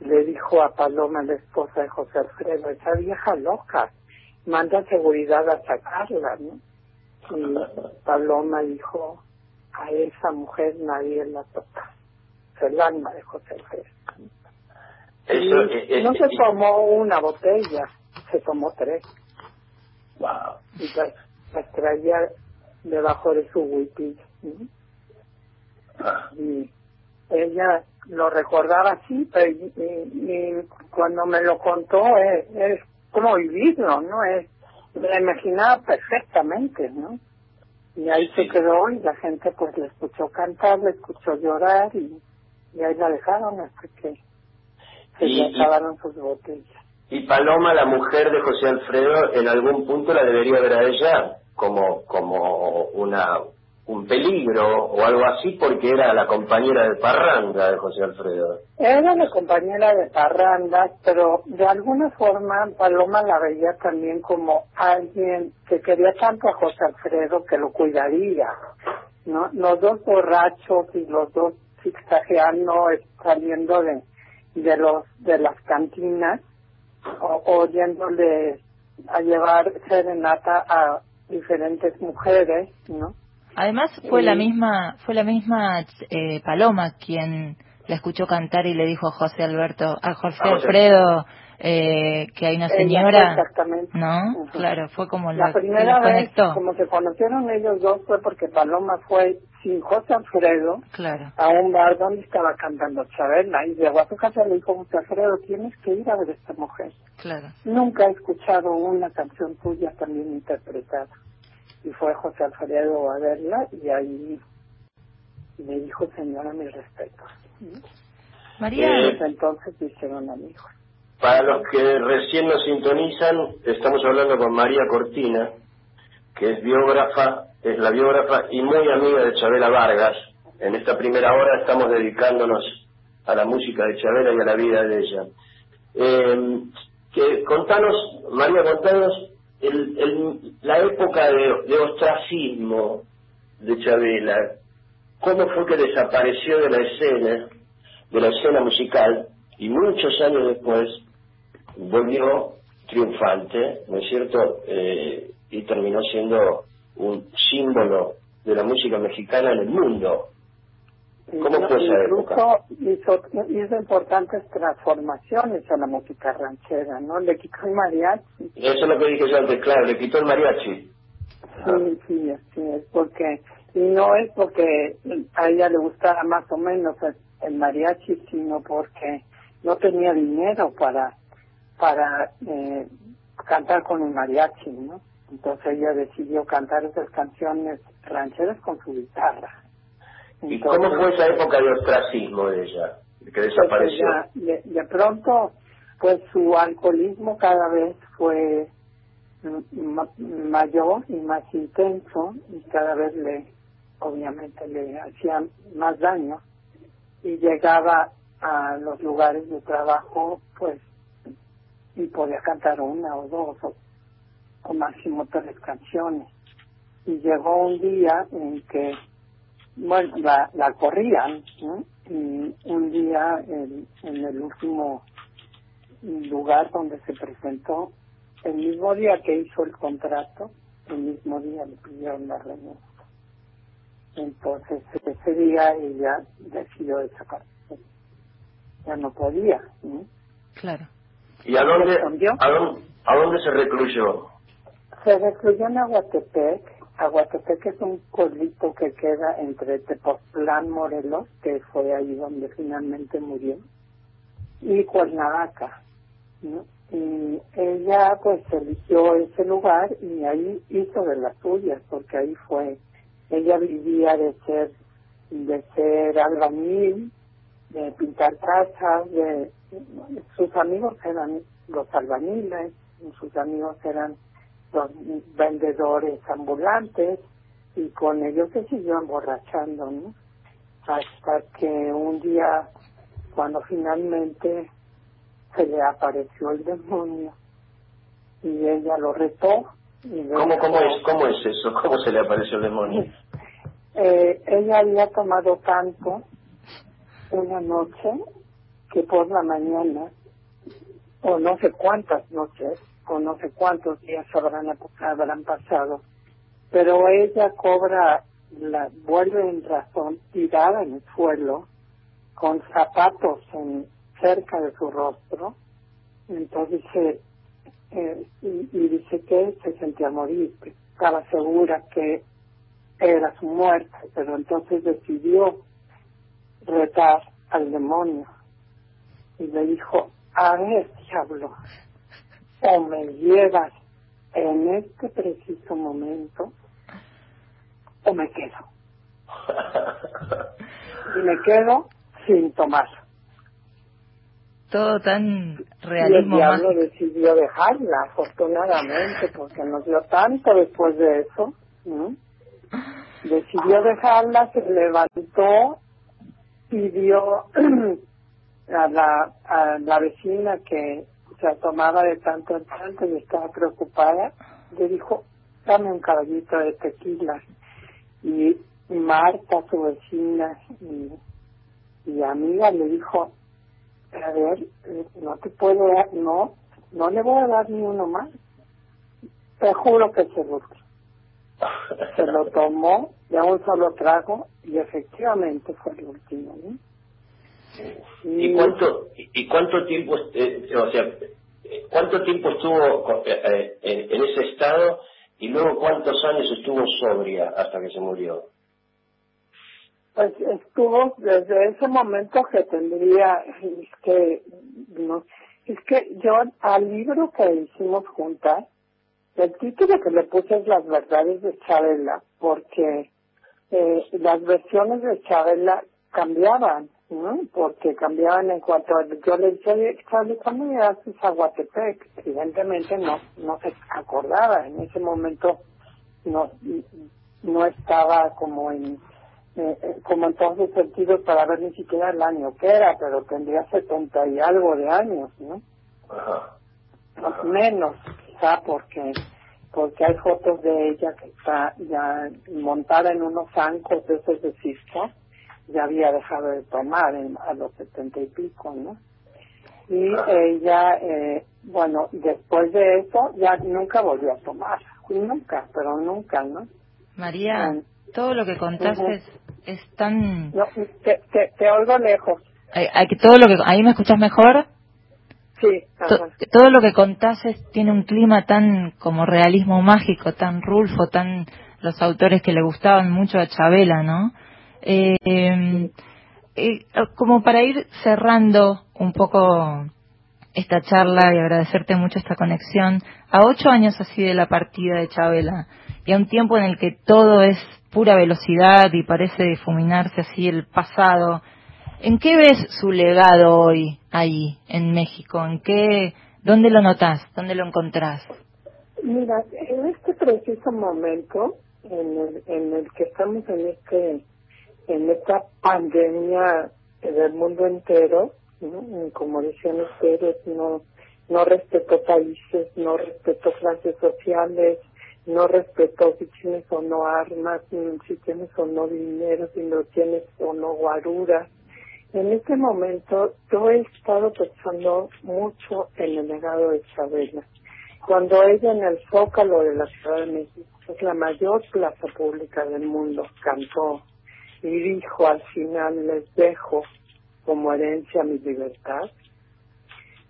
le dijo a Paloma, la esposa de José Alfredo, esa vieja loca, manda seguridad a sacarla, ¿no? Y Paloma dijo, a esa mujer nadie la toca. Es el alma de José Alfredo. y no se tomó una botella, se tomó tres.
Wow.
Y las, traía debajo de su huipil.
Ah.
Y ella lo recordaba así, pero y, y cuando me lo contó es, es como vivirlo, ¿no? Es, me la imaginaba perfectamente, ¿no? Y ahí se quedó y la gente pues le escuchó cantar, le escuchó llorar y, y ahí la dejaron hasta que se
Y-
le acabaron sus botellas.
Y Paloma, la mujer de José Alfredo, en algún punto la debería ver a ella como, como una, un peligro o algo así, porque era la compañera de parranda de José Alfredo.
Era la compañera de parrandas, pero de alguna forma Paloma la veía también como alguien que quería tanto a José Alfredo que lo cuidaría. ¿no? Los dos borrachos y los dos zigzagueando, saliendo de, de, los, de las cantinas o, o yéndole a llevar serenata a diferentes mujeres, ¿no?
Además fue la
Y-
misma fue la misma eh, Paloma quien la escuchó cantar y le dijo a José Alberto, a José
A José.
Alfredo eh, que hay una señora,
exactamente.
¿no? Claro, fue como
La
la, que
primera vez, como se conocieron ellos dos, fue porque Paloma fue sin José Alfredo
Claro.
a un bar donde estaba cantando Chabela y llegó a su casa le dijo, José Alfredo, tienes que ir a ver a esta mujer.
Claro.
Nunca he escuchado una canción tuya también interpretada. Y fue José Alfredo a verla y ahí me dijo, señora, mi respeto.
María,
Eh,
Desde entonces hicieron amigos.
Para los que recién nos sintonizan, estamos hablando con María Cortina, que es biógrafa, es la biógrafa y muy amiga de Chabela Vargas. En esta primera hora estamos dedicándonos a la música de Chabela y a la vida de ella. Eh, que contanos, María, contanos el, el- la época de, ostracismo de Chabela. ¿Cómo fue que desapareció de la escena, de la escena musical, y muchos años después volvió triunfante, ¿no es cierto? Eh, y terminó siendo un símbolo de la música mexicana en el mundo. ¿Cómo fue esa época?
Hizo, hizo importantes transformaciones a la música ranchera, ¿no? Le quitó el mariachi.
Eso es lo que dije yo antes, claro, le quitó el mariachi.
Sí, sí, así es, porque, y no es porque a ella le gustara más o menos el, el mariachi, sino porque no tenía dinero para, para eh, cantar con el mariachi, ¿no? Entonces ella decidió cantar esas canciones rancheras con su guitarra.
¿Y cómo fue esa época de ostracismo de ella, que desapareció?
Pues ya, de, de pronto, pues su alcoholismo cada vez fue ma- mayor y más intenso y cada vez le, obviamente le hacía más daño y llegaba a los lugares de trabajo, pues, y podía cantar una o dos o, o máximo tres canciones. Y llegó un día en que bueno, la, la corrían, ¿no? Y un día en, en el último lugar donde se presentó, el mismo día que hizo el contrato, el mismo día le pidieron la renuncia. Entonces, ese día ella decidió desaparecer. Ya no podía, ¿no?
claro.
¿Y a dónde, a dónde, a dónde se recluyó?
Se recluyó en Aguatepec. Aguatepec es un pueblito que queda entre Tepoztlán, Morelos, que fue ahí donde finalmente murió, y Cuernavaca. Y ella pues eligió ese lugar y ahí hizo de las suyas, porque ahí fue, ella vivía de ser, de ser albañil, de pintar casas, de, sus amigos eran los albañiles, sus amigos eran los vendedores ambulantes y con ellos se siguió emborrachando, ¿no? Hasta que un día, cuando finalmente se le apareció el demonio y ella lo retó. Y
¿Cómo, cómo, es, ¿Cómo es eso? ¿Cómo se le apareció el demonio? (laughs)
Eh, ella había tomado tanto una noche que por la mañana, o no sé cuántas noches, o no sé cuántos días habrán, habrán pasado, pero ella cobra, la vuelve en razón, tirada en el suelo, con zapatos cerca de su rostro, entonces dice, eh, y, dice que se sentía morir, estaba segura que era su muerte, pero entonces decidió retar al demonio. Y le dijo, a ver, diablo, o me llevas en este preciso momento, o me quedo. (laughs) y me quedo sin tomar.
Todo tan
Y el
realismo
diablo
mágico.
decidió dejarla, afortunadamente, porque nos dio tanto después de eso. ¿no? Decidió dejarla, se levantó, pidió (clears throat) a la, a la vecina que se tomaba de tanto en tanto y estaba preocupada, le dijo, dame un caballito de tequila. Y Marta, su vecina y, amiga, le dijo, a ver, no te puedo dar, no, no le voy a dar ni uno más. Te juro que se lo, se lo tomó de un solo trago y efectivamente fue el último.
¿Y cuánto, y cuánto tiempo, eh, o sea, cuánto tiempo estuvo eh, eh, en, en ese estado y luego cuántos años estuvo sobria hasta que se murió?
Pues estuvo desde ese momento que tendría, es que, no, es que yo al libro que hicimos juntas, el título que le puse es Las verdades de Chabela, porque eh, las versiones de Chabela cambiaban, ¿no? Porque cambiaban en cuanto a, yo le decía, "Oye, Chabela, ¿cuándo llegaste a Guatepec? Evidentemente no, no se acordaba, en ese momento no, no estaba como en, eh, eh, como en todos sus sentidos para ver ni siquiera el año que era, pero tendría setenta y algo de años, ¿no? Más menos, quizá porque porque hay fotos de ella que está ya montada en unos zancos de esos de Cisco, ya había dejado de tomar en- a los setenta y pico, ¿no? Y ella, eh, bueno, después de eso ya nunca volvió a tomar, nunca, pero nunca, ¿no?
María, todo lo que contaste es, es tan...
No, te, te, te oigo lejos.
Ay, ay, que todo lo que ahí me escuchas mejor
Sí,
To- todo lo que contás es- tiene un clima tan como realismo mágico tan rulfo tan los autores que le gustaban mucho a Chabela no Eh, eh, como para ir cerrando un poco esta charla y agradecerte mucho esta conexión a ocho años así de la partida de Chabela y a un tiempo en el que todo es pura velocidad y parece difuminarse así el pasado ¿En qué ves su legado hoy ahí en México? ¿En qué, dónde lo notás? ¿Dónde lo encontrás?
Mira, en este preciso momento en el, en el que estamos en este en esta pandemia del mundo entero, ¿no? como decían ustedes, no no respetó países, no respetó clases sociales, no respetó si tienes o no armas, si tienes o no dinero, si no tienes o no guaruras. En este momento yo he estado pensando mucho en el legado de Chabela. Cuando ella en el Zócalo de la Ciudad de México, que es la mayor plaza pública del mundo, cantó y dijo al final, les dejo como herencia mi libertad.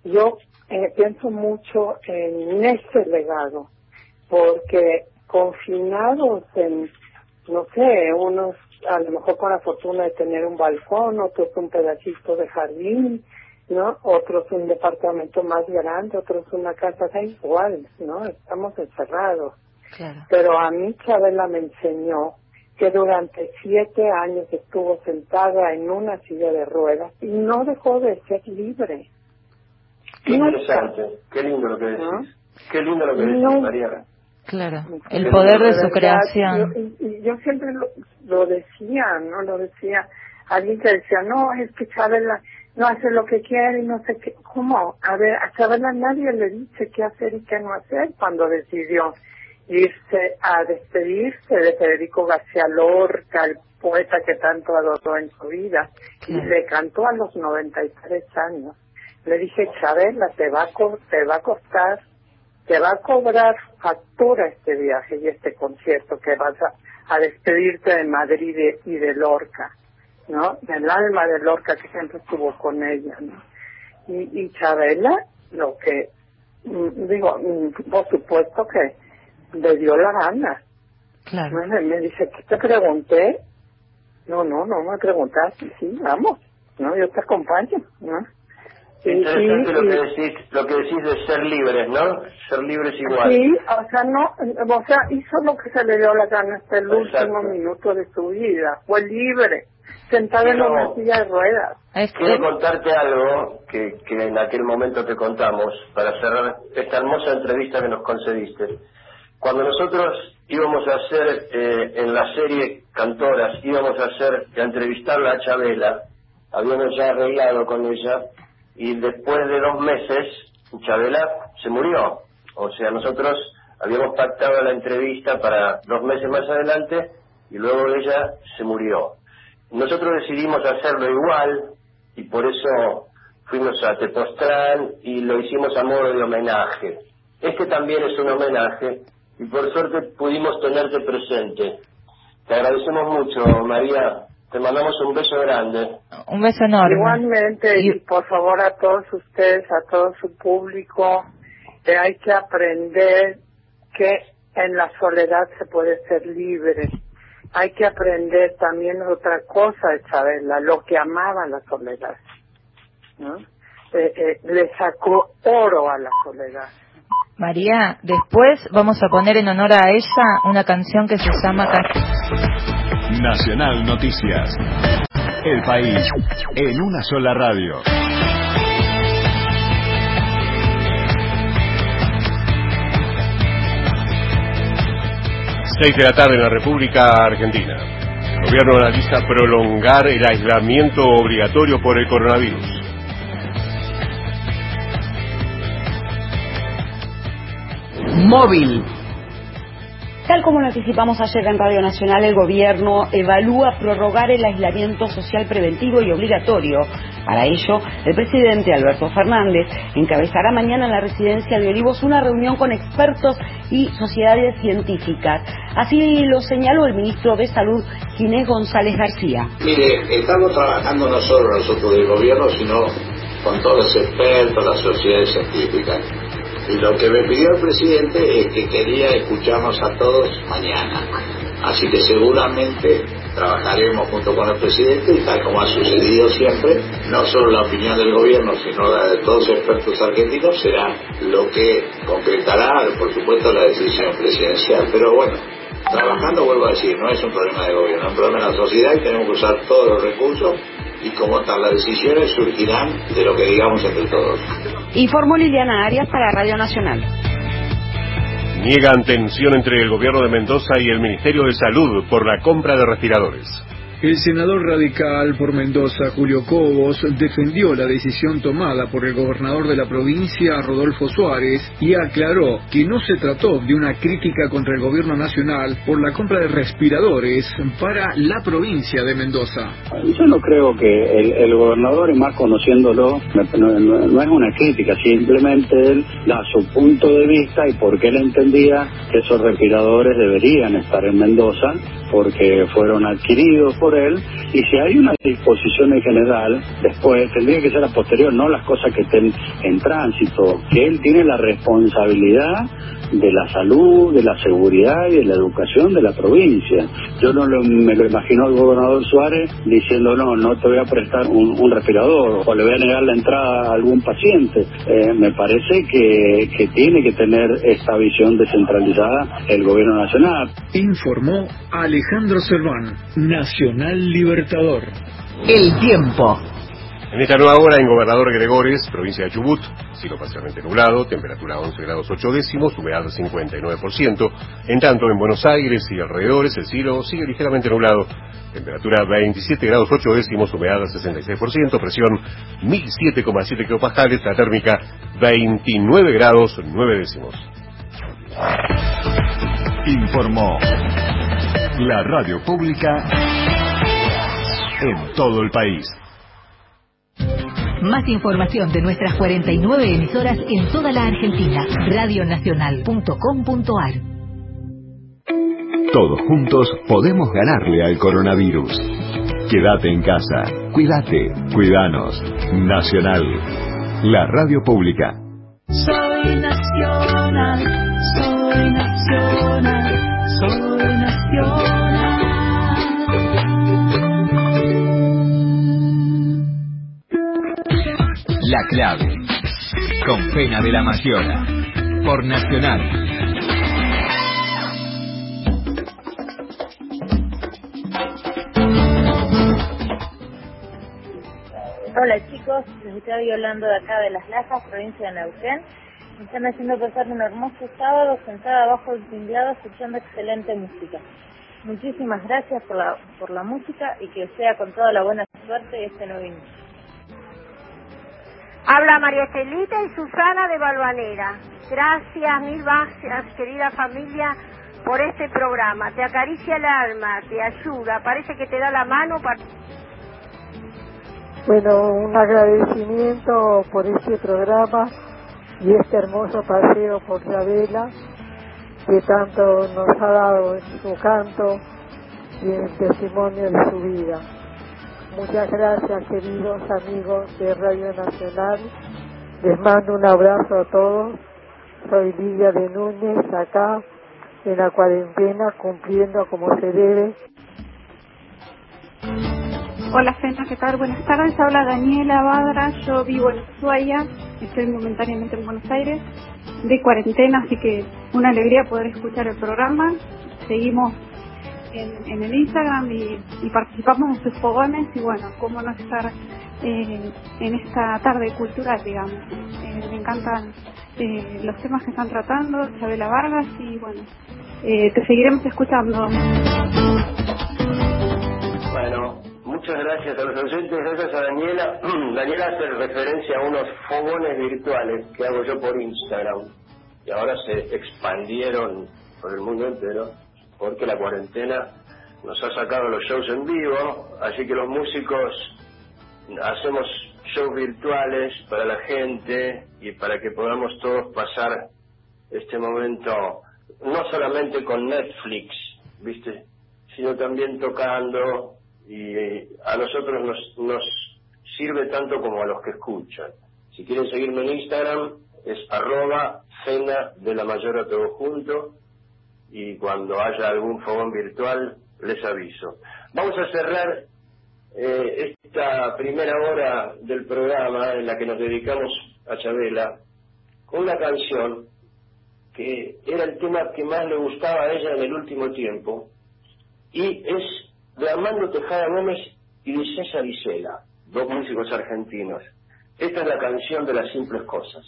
Yo eh, pienso mucho en ese legado, porque confinados en, no sé, unos a lo mejor con la fortuna de tener un balcón, otros un pedacito de jardín, ¿no? Otros un departamento más grande, otros una casa, da igual, ¿no? Estamos encerrados.
Claro.
Pero a mí Chabela me enseñó que durante siete años estuvo sentada en una silla de ruedas y no dejó de ser libre.
Qué
Nunca.
interesante, qué lindo lo que decís.
¿No?
Qué lindo lo que decís,
No.
María.
Claro. El poder de su
verdad,
creación.
yo- yo siempre lo, lo decía, ¿no? Lo decía. Alguien que decía, no, es que Chabela no hace lo que quiere y no sé qué. ¿Cómo? A ver, a Chabela nadie le dice qué hacer y qué no hacer cuando decidió irse a despedirse de Federico García Lorca, el poeta que tanto adoró en su vida. Y le cantó a los 93 años. Le dije, Chabela, te va a, co- te va a costar te va a cobrar factura este viaje y este concierto que vas a, a despedirte de Madrid y de, y de Lorca, ¿no? Del alma de Lorca que siempre estuvo con ella, ¿no? Y, y Chabela, lo que, mm, digo, mm, por supuesto que le dio la gana.
Claro.
Me, me dice, ¿qué te pregunté? No, no, no me preguntaste, sí, vamos, no, yo te acompaño, ¿no?
Interesante
Sí,
lo, que decís, lo que decís de ser libres, ¿no? Ser libres igual.
Sí, o sea, no, o sea, hizo lo que se le dio la gana hasta el último minuto de su vida, fue libre, sentado en una silla de ruedas.
Quiero contarte algo que, que en aquel momento te contamos para cerrar esta hermosa entrevista que nos concediste. Cuando nosotros íbamos a hacer eh, en la serie Cantoras, íbamos a hacer a entrevistarla a Chabela, habíamos ya arreglado con ella y después de dos meses Chabela se murió. O sea, nosotros habíamos pactado la entrevista para dos meses más adelante y luego ella se murió. Nosotros decidimos hacerlo igual y por eso fuimos a Tepoztlán y lo hicimos a modo de homenaje. Este también es un homenaje y por suerte pudimos tenerte presente. Te agradecemos mucho, María. Te mandamos un beso grande.
Un beso enorme.
Igualmente, y por favor a todos ustedes, a todo su público, que hay que aprender que en la soledad se puede ser libre. Hay que aprender también otra cosa de Chabela, lo que amaba la soledad. ¿no? Eh, eh, le sacó oro a la soledad.
María, después vamos a poner en honor a ella una canción que se llama
Nacional Noticias. El país en una sola radio.
Seis de la tarde en la República Argentina. El gobierno analiza prolongar el aislamiento obligatorio por el coronavirus.
Móvil.
Tal como lo anticipamos ayer en Radio Nacional, el gobierno evalúa prorrogar el aislamiento social preventivo y obligatorio. Para ello, el presidente Alberto Fernández encabezará mañana en la residencia de Olivos una reunión con expertos y sociedades científicas. Así lo señaló el ministro de Salud, Ginés González García.
Mire, estamos trabajando no solo nosotros del gobierno, sino con todos los expertos, las sociedades científicas. Y lo que me pidió el presidente es que quería escucharnos a todos mañana. Así que seguramente trabajaremos junto con el presidente y tal como ha sucedido siempre, no solo la opinión del gobierno, sino la de todos los expertos argentinos será lo que concretará, por supuesto, la decisión presidencial. Pero bueno, trabajando, vuelvo a decir, no es un problema de gobierno, es un problema de la sociedad y tenemos que usar todos los recursos y como tal, las decisiones surgirán de lo que digamos entre todos.
Informó Liliana Arias para Radio Nacional.
Niegan tensión entre el gobierno de Mendoza y el Ministerio de Salud por la compra de respiradores.
El senador radical por Mendoza, Julio Cobos, defendió la decisión tomada por el gobernador de la provincia, Rodolfo Suárez, y aclaró que no se trató de una crítica contra el gobierno nacional por la compra de respiradores para la provincia de Mendoza.
Yo no creo que el, el gobernador, y más conociéndolo, no, no- es una crítica, simplemente él da su punto de vista y porque él entendía que esos respiradores deberían estar en Mendoza porque fueron adquiridos por él y si hay una disposición en general, después tendría que ser a posterior, no las cosas que estén en tránsito, que él tiene la responsabilidad de la salud, de la seguridad y de la educación de la provincia. Yo no lo- me lo imagino al gobernador Suárez diciendo no, no te voy a prestar un, respirador o le voy a negar la entrada a algún paciente. Eh, me parece que, que tiene que tener esta visión descentralizada el gobierno nacional.
Informó Alejandro Cerván, Nacional Libertador.
El tiempo.
En esta nueva hora en Gobernador Gregores, provincia de Chubut, cielo parcialmente nublado, temperatura 11 grados 8 décimos, humedad 59%. En tanto, en Buenos Aires y alrededores, el cielo sigue ligeramente nublado, temperatura 27 grados 8 décimos, humedad 66%, presión 1007,7 kilopascales, la térmica 29 grados 9 décimos.
Informó la radio pública en todo el país.
Más información de nuestras 49 emisoras en toda la Argentina. Radionacional.com.ar
Todos juntos podemos ganarle al coronavirus. Quédate en casa. Cuídate. Cuidanos. Nacional. La radio pública.
Soy nacional,
clave. Con Pena de la Mayora. Por Nacional.
Hola chicos, les estoy hablando de acá de Las Lajas, provincia de Neuquén. Me están haciendo pasar un hermoso sábado sentada abajo del tinglado escuchando excelente música. Muchísimas gracias por la, por la música y que sea con toda la buena suerte este nuevo inicio.
Habla María Estelita y Susana de Balvanera. Gracias, mil gracias, querida familia, por este programa. Te acaricia el alma, te ayuda, parece que te da la mano para...
Bueno, un agradecimiento por este programa y este hermoso paseo por la vela que tanto nos ha dado en su canto y en testimonio de su vida. Muchas gracias queridos amigos de Radio Nacional. Les mando un abrazo a todos. Soy Lidia de Núñez acá en la cuarentena cumpliendo como se debe.
Hola Fena, ¿qué tal? Buenas tardes. Habla Daniela Badra. Yo vivo en Ushuaia. Estoy momentáneamente en Buenos Aires de cuarentena, así que una alegría poder escuchar el programa. Seguimos en, el Instagram y, participamos en sus fogones y bueno, cómo no estar eh, en esta tarde cultural, digamos. Eh, me encantan eh, los temas que están tratando, Chabela Vargas y bueno, te seguiremos escuchando.
Bueno, muchas gracias a los oyentes, gracias a Daniela. (clears throat) Daniela hace referencia a unos fogones virtuales que hago yo por Instagram y ahora se expandieron por el mundo entero porque la cuarentena nos ha sacado los shows en vivo, así que los músicos hacemos shows virtuales para la gente y para que podamos todos pasar este momento no solamente con Netflix, ¿viste? sino también tocando y a nosotros nos, nos sirve tanto como a los que escuchan. Si quieren seguirme en Instagram es arroba cena de la mayora todo junto y cuando haya algún fogón virtual les aviso. Vamos a cerrar eh, esta primera hora del programa en la que nos dedicamos a Chabela con una canción que era el tema que más le gustaba a ella en el último tiempo y es de Armando Tejada Gómez y de César Isela, dos músicos argentinos. Esta es la canción de las simples cosas.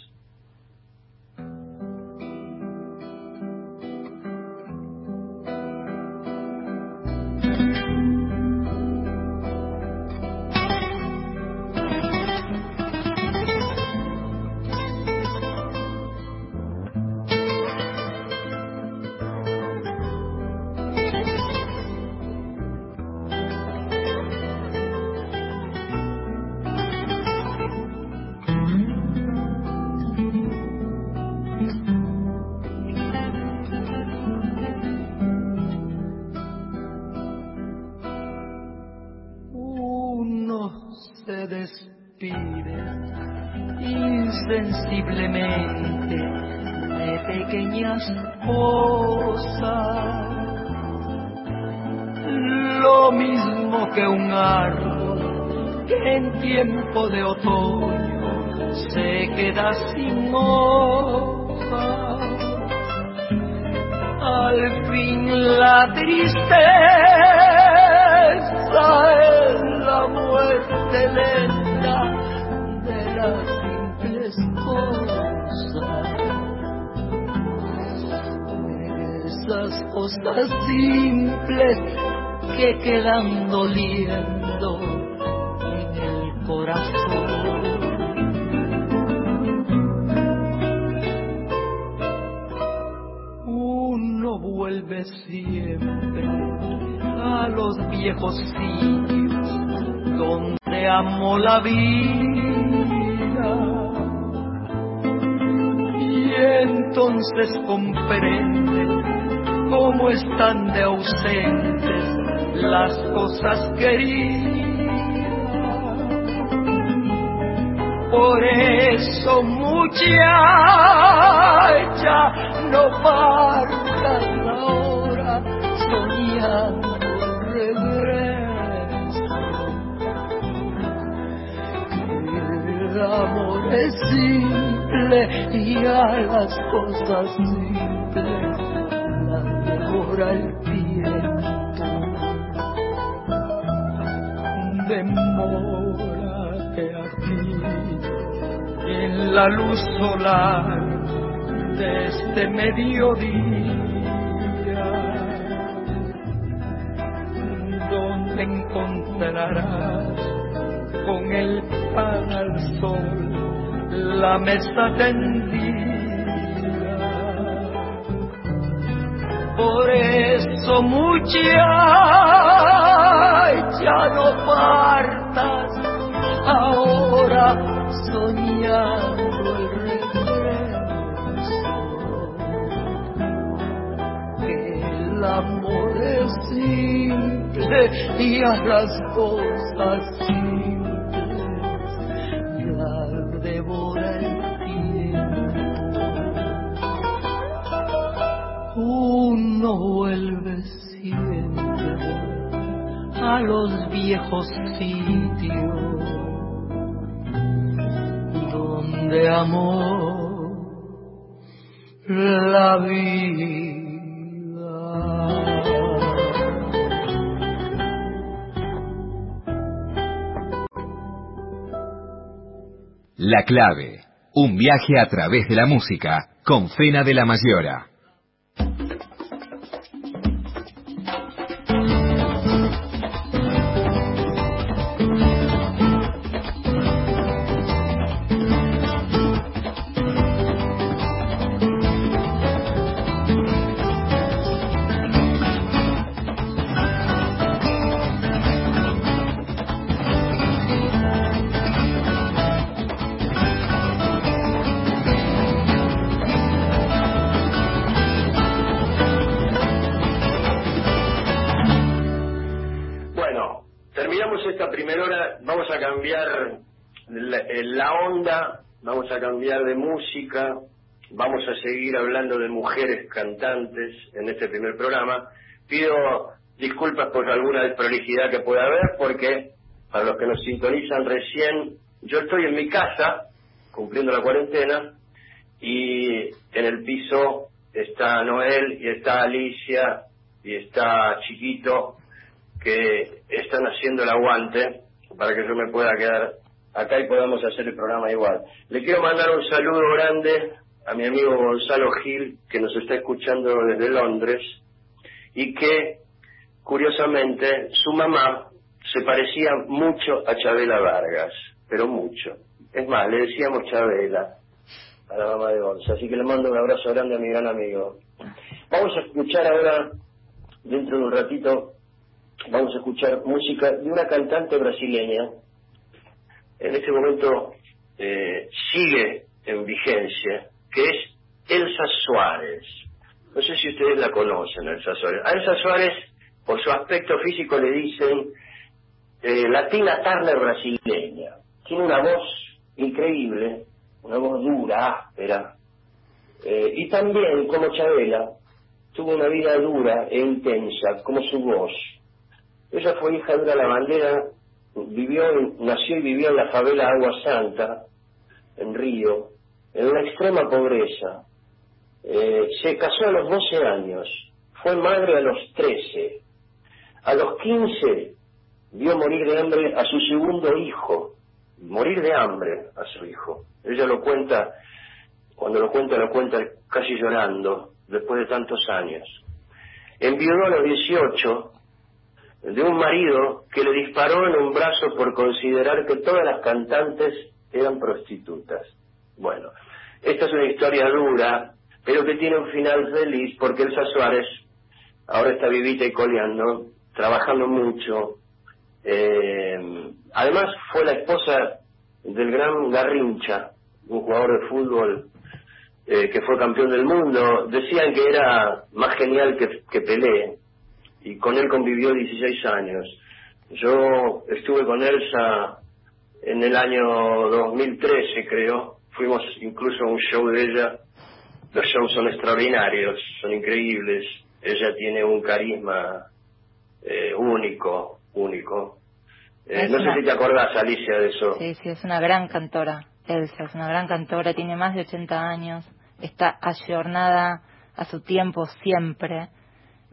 querido. La luz solar de este mediodía, donde encontrarás con el pan al sol la mesa tendida. Por eso mucha ya no partas ahora soñando simple y a las cosas simples las devora el tiempo. Uno vuelve siempre a los viejos sitios donde amor la vida.
La clave. Un viaje a través de la música con Fena de la Mayora.
Seguir hablando de mujeres cantantes en este primer programa. Pido disculpas por alguna desprolijidad que pueda haber, porque para los que nos sintonizan recién, yo estoy en mi casa, cumpliendo la cuarentena, y en el piso está Noel y está Alicia y está Chiquito, que están haciendo el aguante para que yo me pueda quedar acá y podamos hacer el programa igual. Le quiero mandar un saludo grande a mi amigo Gonzalo Gil, que nos está escuchando desde Londres, y que, curiosamente, su mamá se parecía mucho a Chabela Vargas, pero mucho. Es más, le decíamos Chabela a la mamá de Gonzalo, así que le mando un abrazo grande a mi gran amigo. Vamos a escuchar ahora, dentro de un ratito, vamos a escuchar música de una cantante brasileña. En este momento eh, sigue en vigencia, que es Elsa Suárez. No sé si ustedes la conocen, Elsa Suárez. A Elsa Suárez, por su aspecto físico, le dicen eh, Latina Turner brasileña. Tiene una voz increíble, una voz dura, áspera. Eh, y también, como Chabela, tuvo una vida dura e intensa, como su voz. Ella fue hija de una lavandera, vivió, nació y vivió en la favela Agua Santa, en Río, en una extrema pobreza. Eh, se casó a los 12 años, fue madre a los 13. A los 15 vio morir de hambre a su segundo hijo, morir de hambre a su hijo. Ella lo cuenta, cuando lo cuenta, lo cuenta casi llorando, después de tantos años. Enviudó a los 18 de un marido que le disparó en un brazo por considerar que todas las cantantes eran prostitutas. Bueno, esta es una historia dura, pero que tiene un final feliz porque Elsa Suárez ahora está vivita y coleando, trabajando mucho. Eh, además fue la esposa del gran Garrincha, un jugador de fútbol eh, que fue campeón del mundo. Decían que era más genial que, que Pelé y con él convivió 16 años. Yo estuve con Elsa en el año 2013, creo. Fuimos incluso a un show de ella. Los shows son extraordinarios, son increíbles. Ella tiene un carisma eh, único, único. Eh, no sé si te acordás, Alicia, de eso.
Sí, sí, es una gran cantora. Elsa es una gran cantora, tiene más de 80 años. está ayornada a su tiempo siempre.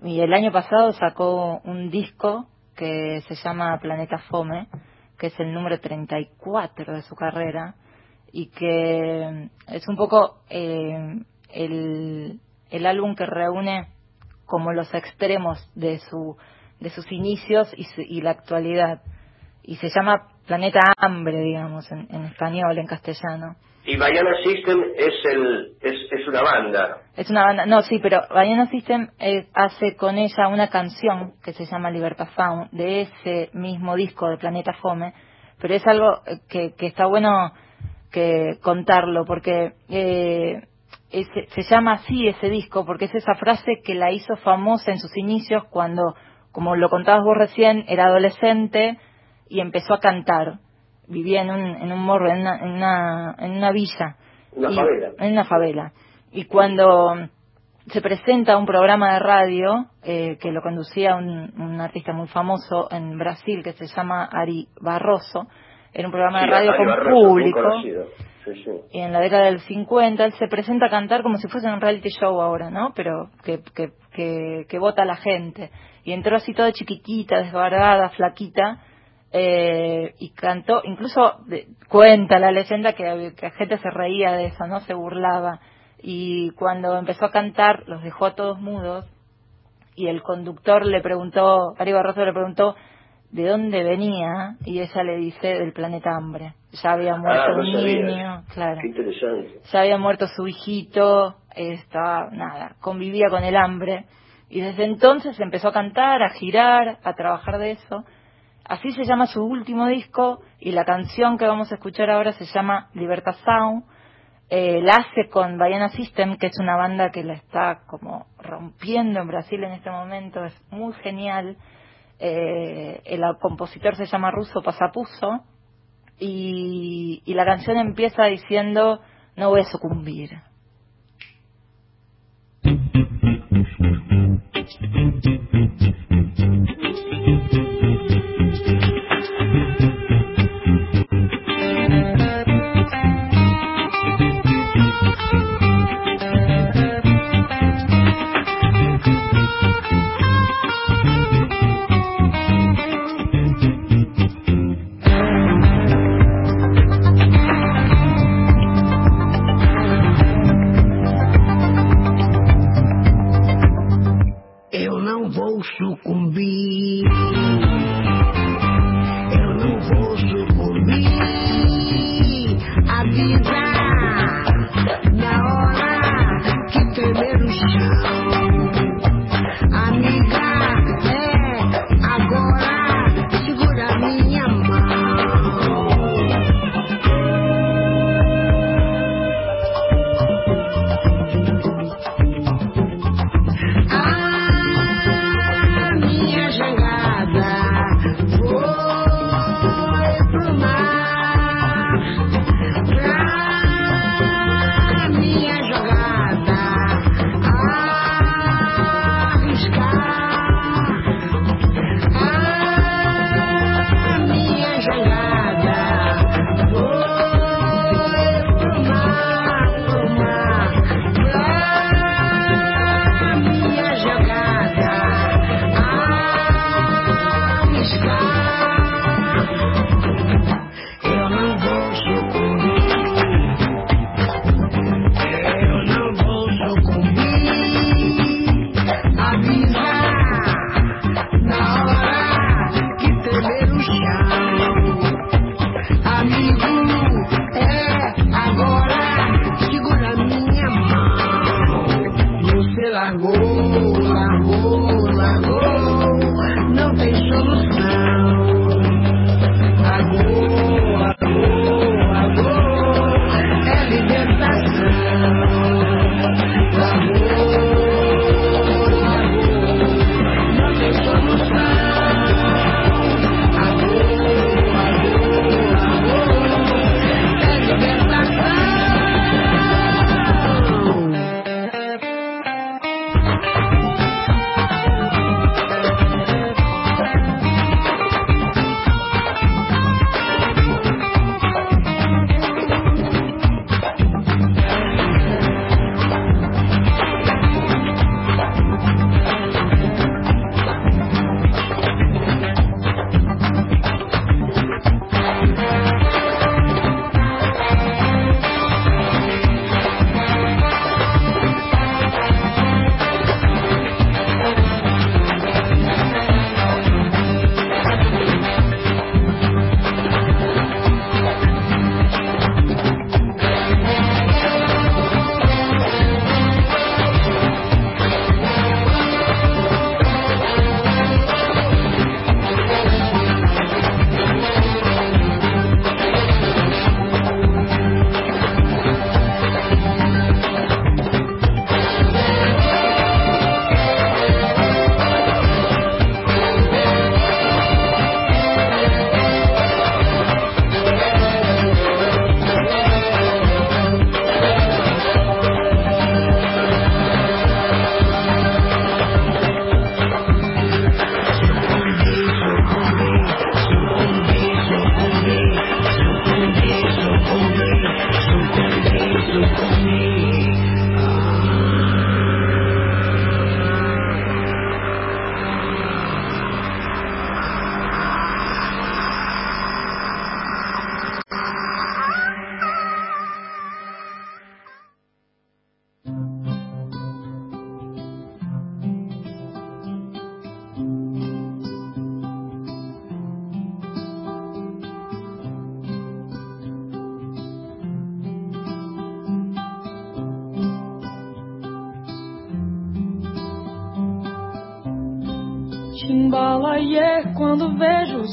Y el año pasado sacó un disco que se llama Planeta Fome, que es el número 34 de su carrera y que es un poco eh, el, el álbum que reúne como los extremos de su de sus inicios y, y la actualidad. Y se llama Planeta Hambre digamos en, en español en castellano.
Y Bayana System es el es, es una banda.
Es una banda no sí pero Bayana System eh, hace con ella una canción que se llama Libertad Faun de ese mismo disco de Planeta Fome pero es algo que, que está bueno que contarlo porque eh, se llama así ese disco porque es esa frase que la hizo famosa en sus inicios cuando, como lo contabas vos recién, era adolescente y empezó a cantar. Vivía en un, en un morro, en una, en una, en una villa.
Una favela.
En una favela. Y cuando se presenta un programa de radio eh, que lo conducía un, un, artista muy famoso en Brasil que se llama Ari Barroso, era un programa de radio con público y en la década del 50 él se presenta a cantar como si fuese un reality show ahora, ¿no? Pero que, que, que, que vota la gente. Y entró así toda chiquitita, desbarbada, flaquita, eh, y cantó, incluso cuenta la leyenda que, que la gente se reía de eso, ¿no? Se burlaba. Y cuando empezó a cantar, los dejó a todos mudos, y el conductor le preguntó, Ari Barroso le preguntó, de dónde venía y ella le dice del planeta hambre. Ya había muerto
ah, no
un niño, claro.
Qué interesante.
Ya había muerto su hijito, estaba, nada, convivía con el hambre. Y desde entonces empezó a cantar, a girar, a trabajar de eso. Así se llama su último disco y la canción que vamos a escuchar ahora se llama Libertad Sound. Eh, la hace con Baiana System, que es una banda que la está como rompiendo en Brasil en este momento, es muy genial eh, el compositor se llama Russo Pasapuso y, y la canción empieza diciendo no voy a sucumbir.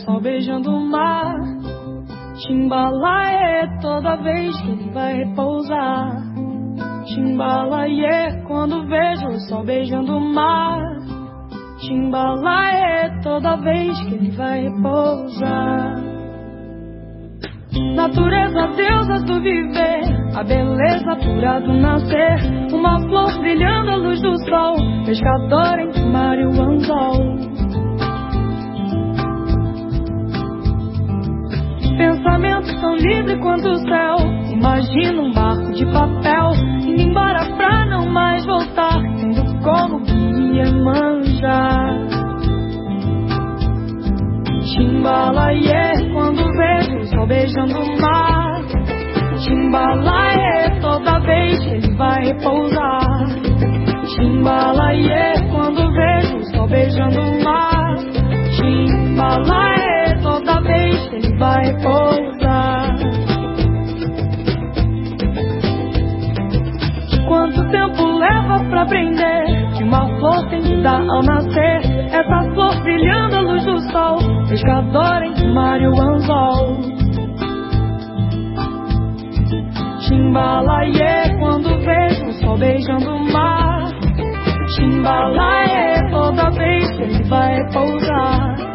Sol beijando o mar. Timbalaê, toda vez que ele vai repousar. Timbalaê, quando vejo o sol beijando o mar. Timbalaê, toda vez que ele vai repousar. Natureza, deusa do viver, a beleza pura do nascer. Uma flor brilhando à luz do sol, pescador entre mar e o anzol. Pensamentos tão livres quanto o céu. Imagina um barco de papel, indo embora pra não mais voltar, tendo como guia manjar. Timbalaê, quando vejo o sol beijando o mar. Timbalaê, toda vez ele vai repousar. Timbalaê, quando vejo o sol beijando o mar. Que ele vai repousar. Quanto tempo leva pra aprender que uma flor tem dar ao nascer? Essa flor brilhando à luz do sol, pescador entre mar e o anzol. Timbalaê, quando vejo o sol beijando o mar. Timbalaê, toda vez que ele vai pousar.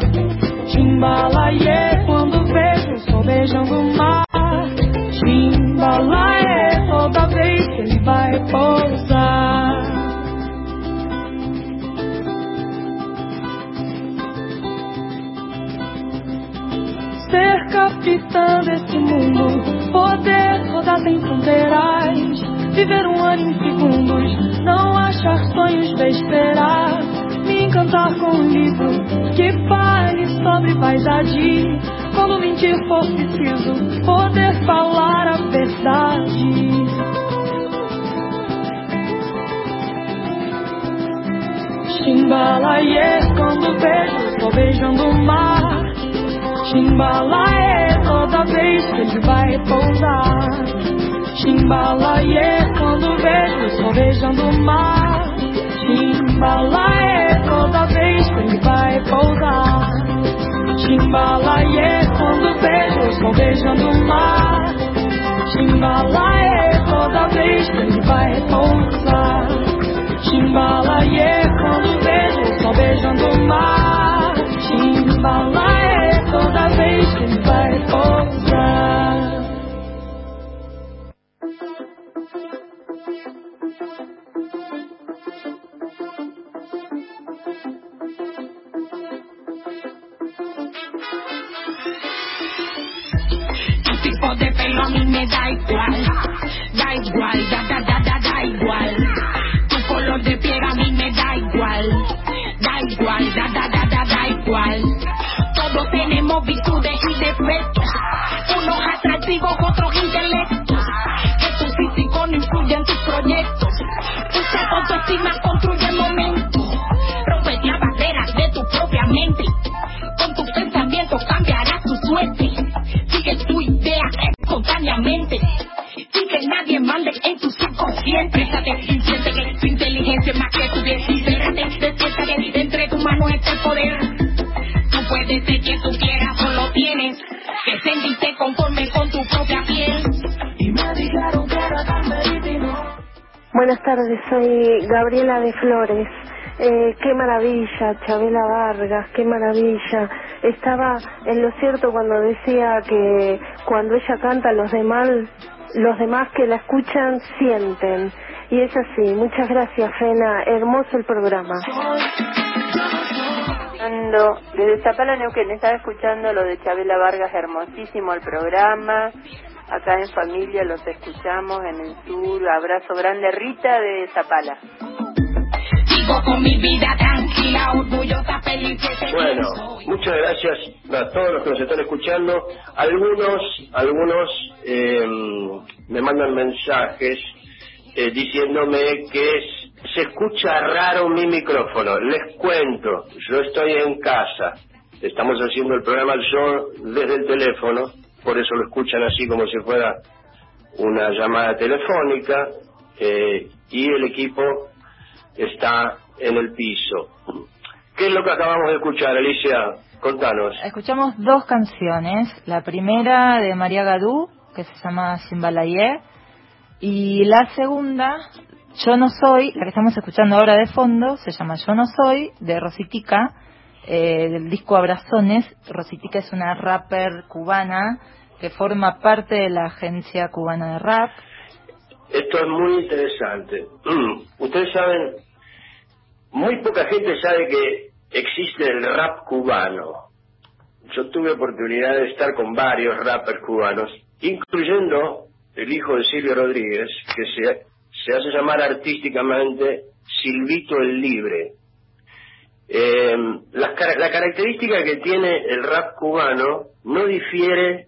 Timbalaê, quando vejo o sol beijando o mar. Timbalaê, toda vez que ele vai pousar. Ser capitã desse mundo, poder rodar sem fronteiras, viver um ano em segundos, não achar sonhos besteiras, me encantar com um livro que fale sobre vaidade, quando mentir for preciso, poder falar a verdade. Timbalaê, quando vejo, tô beijando o mar. Timbalaê, toda vez que ele vai pousar. Timbalaê, quando vejo, tô beijando o mar. Timbalaê, toda vez que ele vai pousar. Timbalaê, quando vejo, tô beijando o mar. Timbalaê, toda vez que ele vai pousar. Timbalaê, quando vejo, tô beijando o mar. Timbalaê, toda vez que ele vai pousar.
Da igual, da igual, da da da da da igual. Tu color de piel a mí me da igual, da igual, da da da da da igual. Todos tenemos virtudes y defectos,
tardes, soy Gabriela de Flores. Eh, qué maravilla, Chabela Vargas, qué maravilla. Estaba en lo cierto cuando decía que cuando ella canta los demás, los demás que la escuchan sienten. Y es así. Muchas gracias, Fena. Hermoso el programa.
Desde Zapala Neuquén, estaba escuchando lo de Chabela Vargas, hermosísimo el programa. Acá en familia los escuchamos en el sur. Abrazo grande, Rita de Zapala.
Bueno, muchas gracias a todos los que nos están escuchando. Algunos, algunos eh, me mandan mensajes eh, diciéndome que es- se escucha raro mi micrófono. Les cuento, yo estoy en casa. Estamos haciendo el programa yo desde el teléfono, por eso lo escuchan así como si fuera una llamada telefónica eh, y el equipo está en el piso. ¿Qué es lo que acabamos de escuchar, Alicia? Contanos.
Escuchamos dos canciones. La primera de María Gadú, que se llama Simbalayé, y la segunda, Yo no soy, la que estamos escuchando ahora de fondo, se llama Yo no soy, de Rositica, eh, del disco Abrazones. Rositica es una rapper cubana que forma parte de la agencia cubana de rap.
Esto es muy interesante. (clears throat) Ustedes saben, muy poca gente sabe que existe el rap cubano. Yo tuve oportunidad de estar con varios rappers cubanos, incluyendo el hijo de Silvio Rodríguez, que se, se hace llamar artísticamente Silvito el Libre. Eh, la, característica que tiene el rap cubano no difiere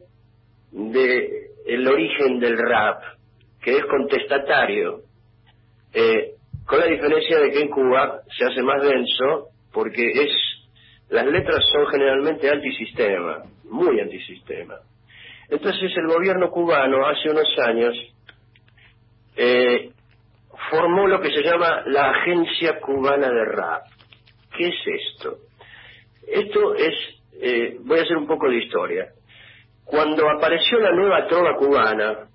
de el origen del rap, que es contestatario, eh, con la diferencia de que en Cuba se hace más denso porque es las letras son generalmente antisistema, muy antisistema. Entonces el gobierno cubano hace unos años eh, formó lo que se llama la Agencia Cubana de Rap. ¿Qué es esto? Esto es, eh, voy a hacer un poco de historia. Cuando apareció la nueva trova cubana,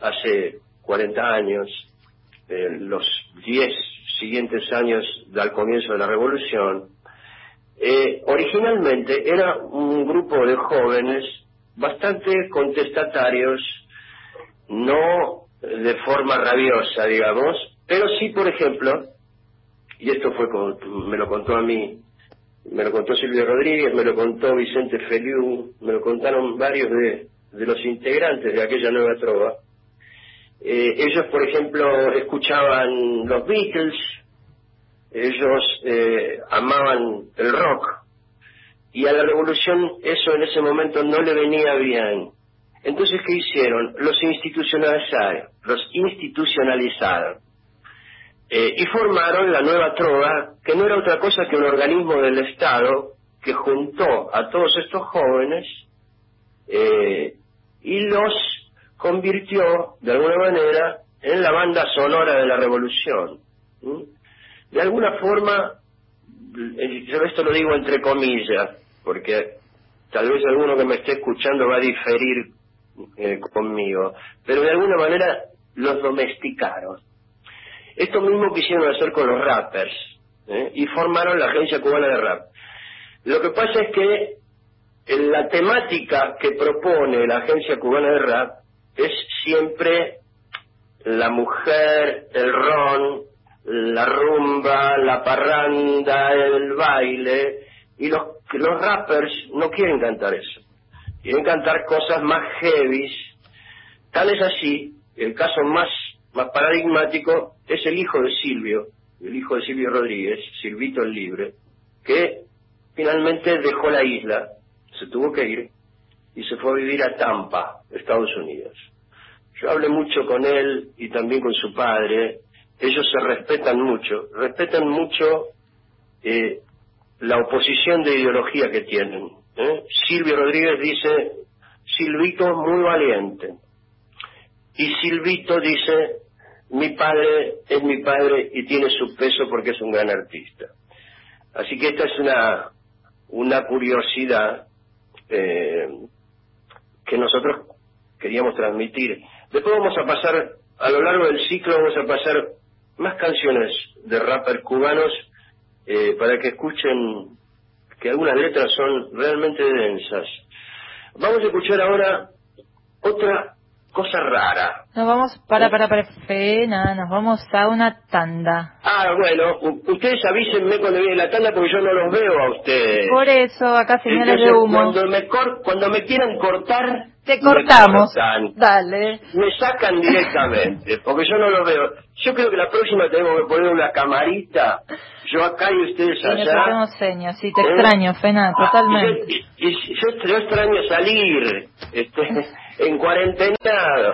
hace 40 años, los 10 siguientes años del comienzo de la revolución, eh, originalmente era un grupo de jóvenes bastante contestatarios, no de forma rabiosa, digamos, pero sí, por ejemplo, y esto fue me lo contó a mí me lo contó Silvio Rodríguez, me lo contó Vicente Feliu, me lo contaron varios de, los integrantes de aquella nueva trova. Eh, ellos, por ejemplo, escuchaban los Beatles, ellos eh, amaban el rock, y a la revolución eso en ese momento no le venía bien. Entonces, ¿qué hicieron? Los institucionalizaron, los institucionalizaron eh, y formaron la nueva trova, que no era otra cosa que un organismo del Estado que juntó a todos estos jóvenes eh, y los convirtió, de alguna manera, en la banda sonora de la revolución. De alguna forma, eh, yo esto lo digo entre comillas, porque tal vez alguno que me esté escuchando va a diferir conmigo, pero de alguna manera los domesticaron esto mismo quisieron hacer con los rappers ¿eh? y formaron la Agencia Cubana de Rap. Lo que pasa es que la temática que propone la Agencia Cubana de Rap es siempre la mujer, el ron, la rumba, la parranda, el baile, y los, los rappers no quieren cantar eso. Quieren cantar cosas más heavy. Tal es así, el caso más más paradigmático es el hijo de Silvio, el hijo de Silvio Rodríguez, Silvito el Libre, que finalmente dejó la isla, se tuvo que ir y se fue a vivir a Tampa, Estados Unidos. Yo hablé mucho con él y también con su padre. Ellos se respetan mucho, respetan mucho eh, la oposición de ideología que tienen. ¿eh? Silvio Rodríguez dice, Silvito muy valiente, y Silvito dice, mi padre es mi padre y tiene su peso porque es un gran artista. Así que esta es una, una curiosidad eh, que nosotros queríamos transmitir. Después vamos a pasar, a lo largo del ciclo vamos a pasar más canciones de rappers cubanos eh, para que escuchen que algunas letras son realmente densas. Vamos a escuchar ahora otra cosa rara.
Nos vamos, para, para, para, pena, nos vamos a una tanda.
Ah, bueno, ustedes avísenme cuando viene la tanda porque yo no los veo a ustedes.
Por eso, acá señales de humo.
Cuando me, cuando me quieran cortar,
te cortamos. Dale.
Me sacan directamente, (laughs) porque yo no los veo. Yo creo que la próxima tenemos que poner una camarita, yo acá y ustedes allá.
Sí, hacemos señas, sí, te ¿Eh? extraño, Fena, ah, totalmente.
Y, yo, yo, extraño salir. Este, (laughs) en cuarentena.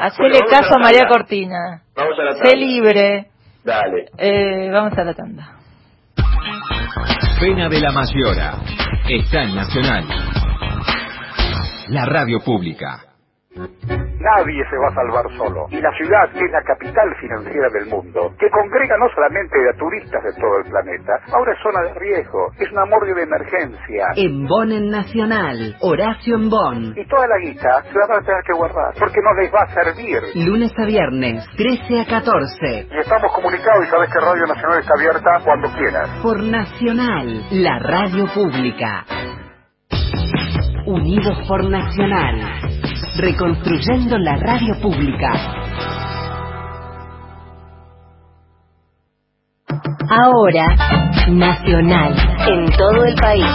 Hacele caso a María Cortina.
Vamos a la tanda.
Sé libre.
Dale.
Eh, vamos a la tanda.
Pena de la Mayora. Está en Nacional. La radio pública.
Nadie se va a salvar solo. Y la ciudad, que es la capital financiera del mundo, que congrega no solamente a turistas de todo el planeta, ahora es zona de riesgo, es una morgue de emergencia.
En Bonn en Nacional, Horacio en Bonn.
Y toda la guita se la van a tener que guardar, porque no les va a servir.
Lunes a viernes, 13 a 14.
Y estamos comunicados y sabes que Radio Nacional está abierta cuando quieras.
Por Nacional, la radio pública. Unidos por Nacional. Reconstruyendo la radio pública. Ahora, Nacional. En todo el país.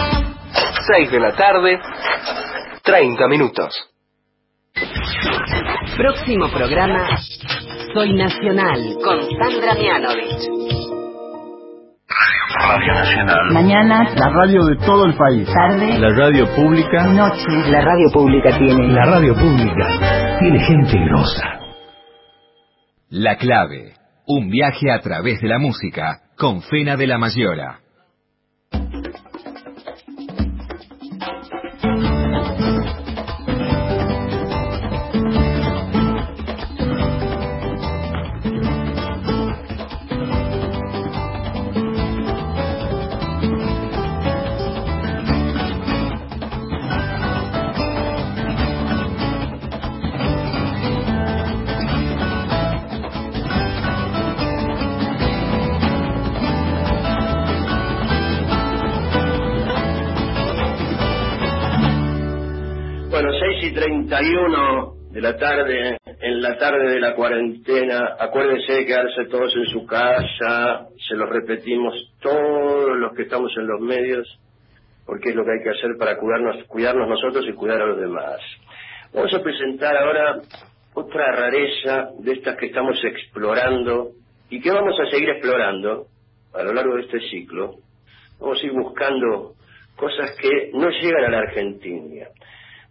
6 de la tarde, 30 minutos.
Próximo programa, Soy Nacional, con Sandra Mianovich.
Radio Nacional.
Mañana,
La radio de todo el país.
tarde,
La radio pública.
noche. La radio pública tiene.
La radio pública tiene gente grosa.
La clave. Un viaje a través de la música con Fena de la Mayora.
31 de la tarde, en la tarde de la cuarentena, acuérdense de quedarse todos en su casa, se los repetimos todos los que estamos en los medios, porque es lo que hay que hacer para cuidarnos, cuidarnos nosotros y cuidar a los demás. Vamos a presentar ahora otra rareza de estas que estamos explorando y que vamos a seguir explorando a lo largo de este ciclo. Vamos a ir buscando cosas que no llegan a la Argentina.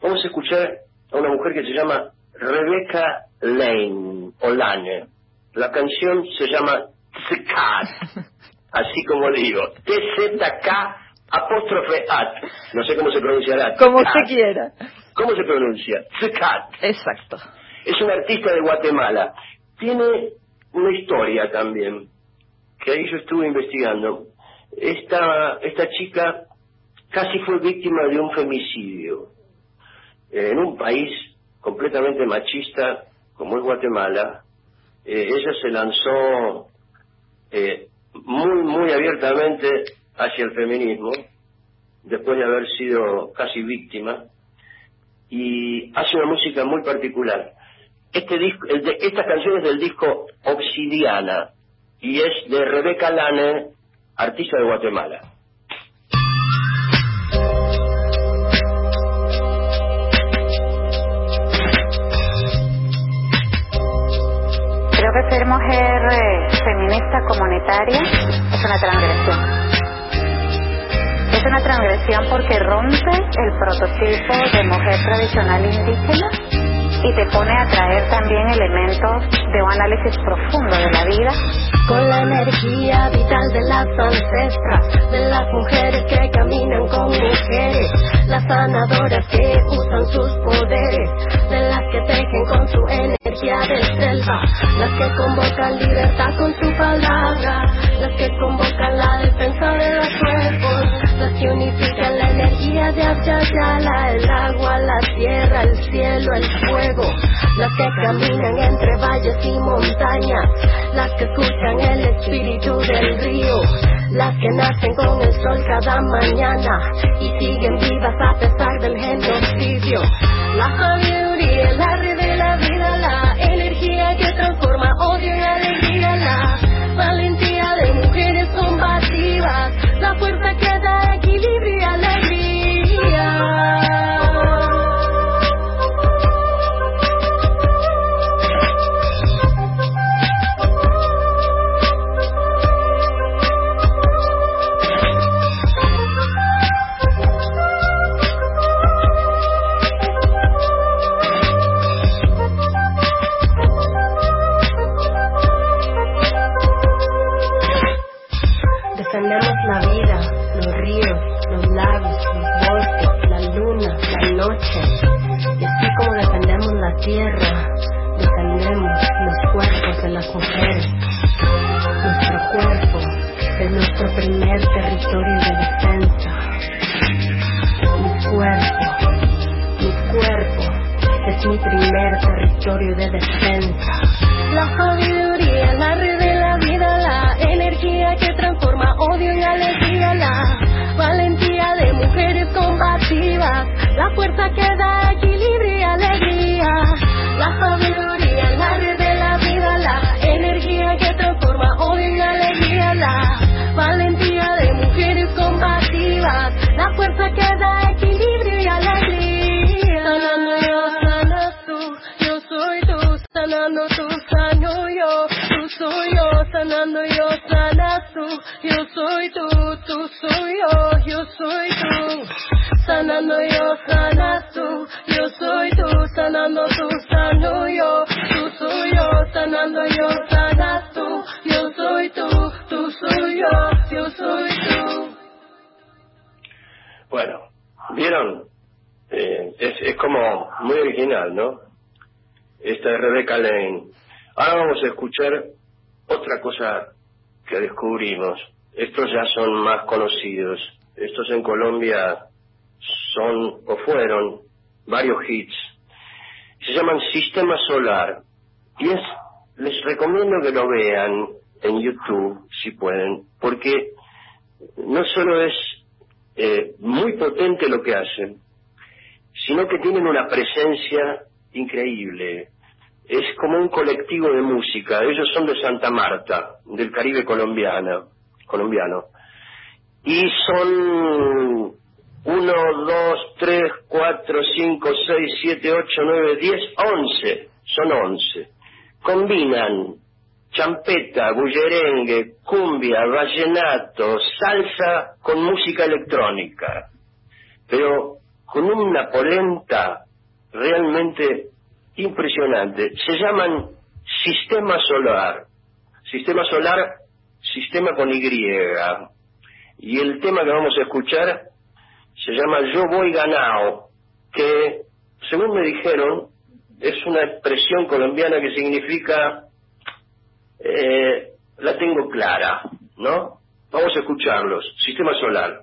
Vamos a escuchar a una mujer que se llama Rebecca Lane, o Lane. La canción se llama Tzikat, (laughs) así como digo, T-Z-K apóstrofe at. No sé cómo se pronunciará.
Como usted quiera.
¿Cómo se pronuncia? Tzikat.
Exacto.
Es una artista de Guatemala. Tiene una historia también, que ahí yo estuve investigando. Esta, esta chica casi fue víctima de un femicidio. Eh, en un país completamente machista como es Guatemala, eh, ella se lanzó eh, muy, muy abiertamente hacia el feminismo, después de haber sido casi víctima, y hace una música muy particular. Este disco, el de, esta canción es del disco Obsidiana, y es de Rebeca Lane, artista de Guatemala.
Creo que ser mujer eh, feminista comunitaria es una transgresión. Es una transgresión porque rompe el prototipo de mujer tradicional indígena y te pone a traer también elementos de un análisis profundo de la vida.
Con la energía vital de las ancestras, de las mujeres que caminan con mujeres, las sanadoras que usan sus poderes, de las que tejen con su energía de selva, las que convocan libertad con su palabra, las que convocan la defensa de los cuerpos, las que unifican la energía de Abya el agua, la tierra, el cielo, el fuego, las que caminan entre valles y montañas, las que escuchan el espíritu del río, las que nacen con el sol cada mañana y siguen vivas a pesar del genocidio. La sabiduría, la acoger nuestro cuerpo es nuestro
primer territorio de defensa. Mi cuerpo, mi cuerpo es mi primer territorio de defensa. La sabiduría, la red de la vida, la energía que transforma odio en alegría, la valentía de mujeres combativas, la fuerza que da equilibrio y alegría, la sabiduría. Que transforma odio y alegría, la valentía de mujeres combativas, la fuerza que da equilibrio y alegría. Sanando yo, sanas tú, yo soy tú, sanando tú, sano yo, tú soy yo, sanando yo, sanas tú, yo soy tú, tú soy yo, yo soy tú. Sanando yo, sanas
Bueno, ¿vieron? Eh, es, es como muy original, ¿no? Esta es Rebeca Lane. Ahora vamos a escuchar otra cosa que descubrimos. Estos ya son más conocidos. Estos en Colombia son o fueron varios hits. Se llaman Sistema Solar. Y es, les recomiendo que lo vean en YouTube, si pueden, porque no solo es eh, muy potente lo que hacen, sino que tienen una presencia increíble. Es como un colectivo de música. Ellos son de Santa Marta, del Caribe colombiano. colombiano. Y son uno, dos, tres, cuatro, cinco, seis, siete, ocho, nueve, diez, once. Son once. Combinan champeta, bullerengue, cumbia, vallenato, salsa con música electrónica. Pero con una polenta realmente impresionante. Se llaman Sistema Solar. Sistema Solar, sistema con Y. Y el tema que vamos a escuchar se llama Yo voy ganado, que según me dijeron es una expresión colombiana que significa eh, la tengo clara, ¿no? Vamos a escucharlos. Sistema Solar.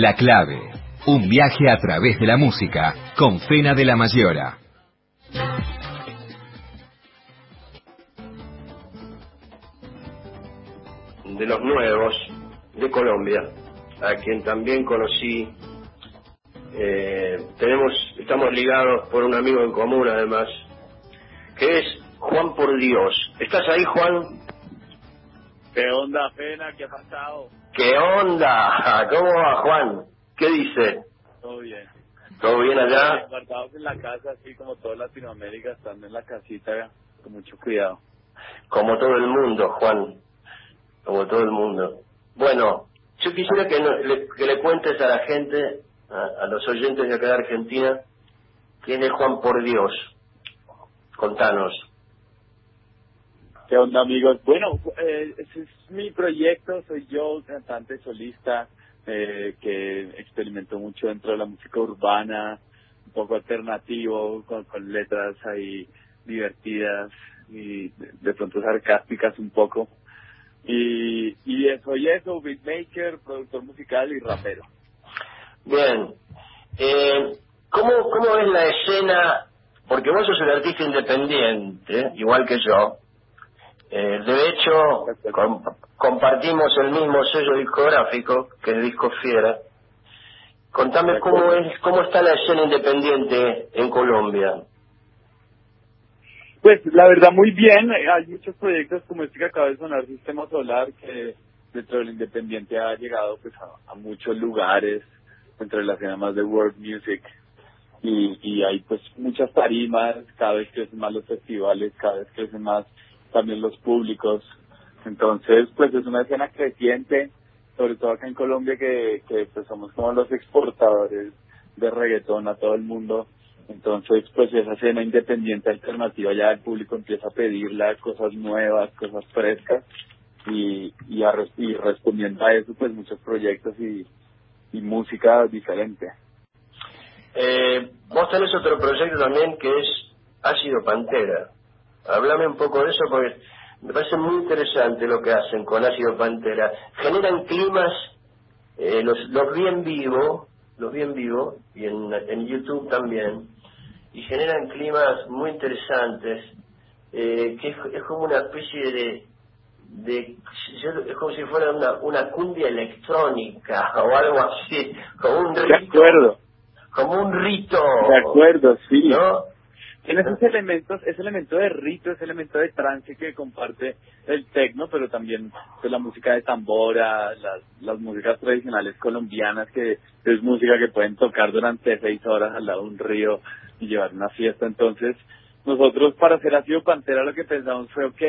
La clave. Un viaje a través de la música con Fena de la Mayora.
De los nuevos de Colombia, a quien también conocí. Eh, tenemos, estamos ligados por un amigo en común además, que es Juan por Dios. ¿Estás ahí, Juan?
¿Qué onda, Pena? ¿Qué ha pasado?
¿Qué onda? (laughs) ¿Cómo va, Juan? ¿Qué dice?
Todo bien.
¿Todo bien allá?
Guardados en la casa, así como toda Latinoamérica, estando en la casita con mucho cuidado.
Como todo el mundo, Juan. Como todo el mundo. Bueno, yo quisiera que, le, que le cuentes a la gente, a, a, los oyentes de acá de Argentina, quién es Juan por Dios. Contanos.
¿Qué onda, amigos? Bueno, eh, ese es mi proyecto. Soy yo, cantante solista, eh, que experimentó mucho dentro de la música urbana, un poco alternativo, con, letras ahí divertidas y de, pronto sarcásticas un poco. Y, y soy eso, beatmaker, productor musical y rapero.
Bien. Eh, ¿cómo, ¿Cómo es la escena? Porque vos sos el artista independiente, igual que yo. Eh, de hecho, com compartimos el mismo sello discográfico, que es Disco Fiera. Contame cómo es, cómo está la escena independiente en Colombia.
Pues la verdad muy bien, hay muchos proyectos como este que acaba de sonar, Sistema Solar, que dentro del Independiente ha llegado pues a, a muchos lugares, dentro de la escena más de world music, y, y hay pues muchas tarimas, cada vez crecen más los festivales, cada vez crecen más también los públicos, entonces pues es una escena creciente, sobre todo acá en Colombia que, que pues somos como los exportadores de reggaetón a todo el mundo, entonces, pues esa escena independiente alternativa ya el público empieza a pedirla cosas nuevas, cosas frescas y, y, a, y respondiendo a eso, pues muchos proyectos y, y música diferente.
Eh, vos tenés otro proyecto también que es Ácido Pantera. Háblame un poco de eso porque me parece muy interesante lo que hacen con Ácido Pantera. Generan climas, eh, los, los vi en vivo, los vi en vivo y en, en YouTube también y generan climas muy interesantes, eh, que es, es, como una especie de, de, es como si fuera una, una cumbia electrónica o algo así, como un rito.
De acuerdo.
Como un rito.
De acuerdo, sí.
¿no?
Tiene esos elementos, ese elemento de rito, ese elemento de trance que comparte el tecno, pero también pues, la música de tambora, las, las músicas tradicionales colombianas, que es música que pueden tocar durante seis horas al lado de un río y llevar una fiesta. Entonces, nosotros para hacer Ácido Pantera lo que pensamos fue, ok,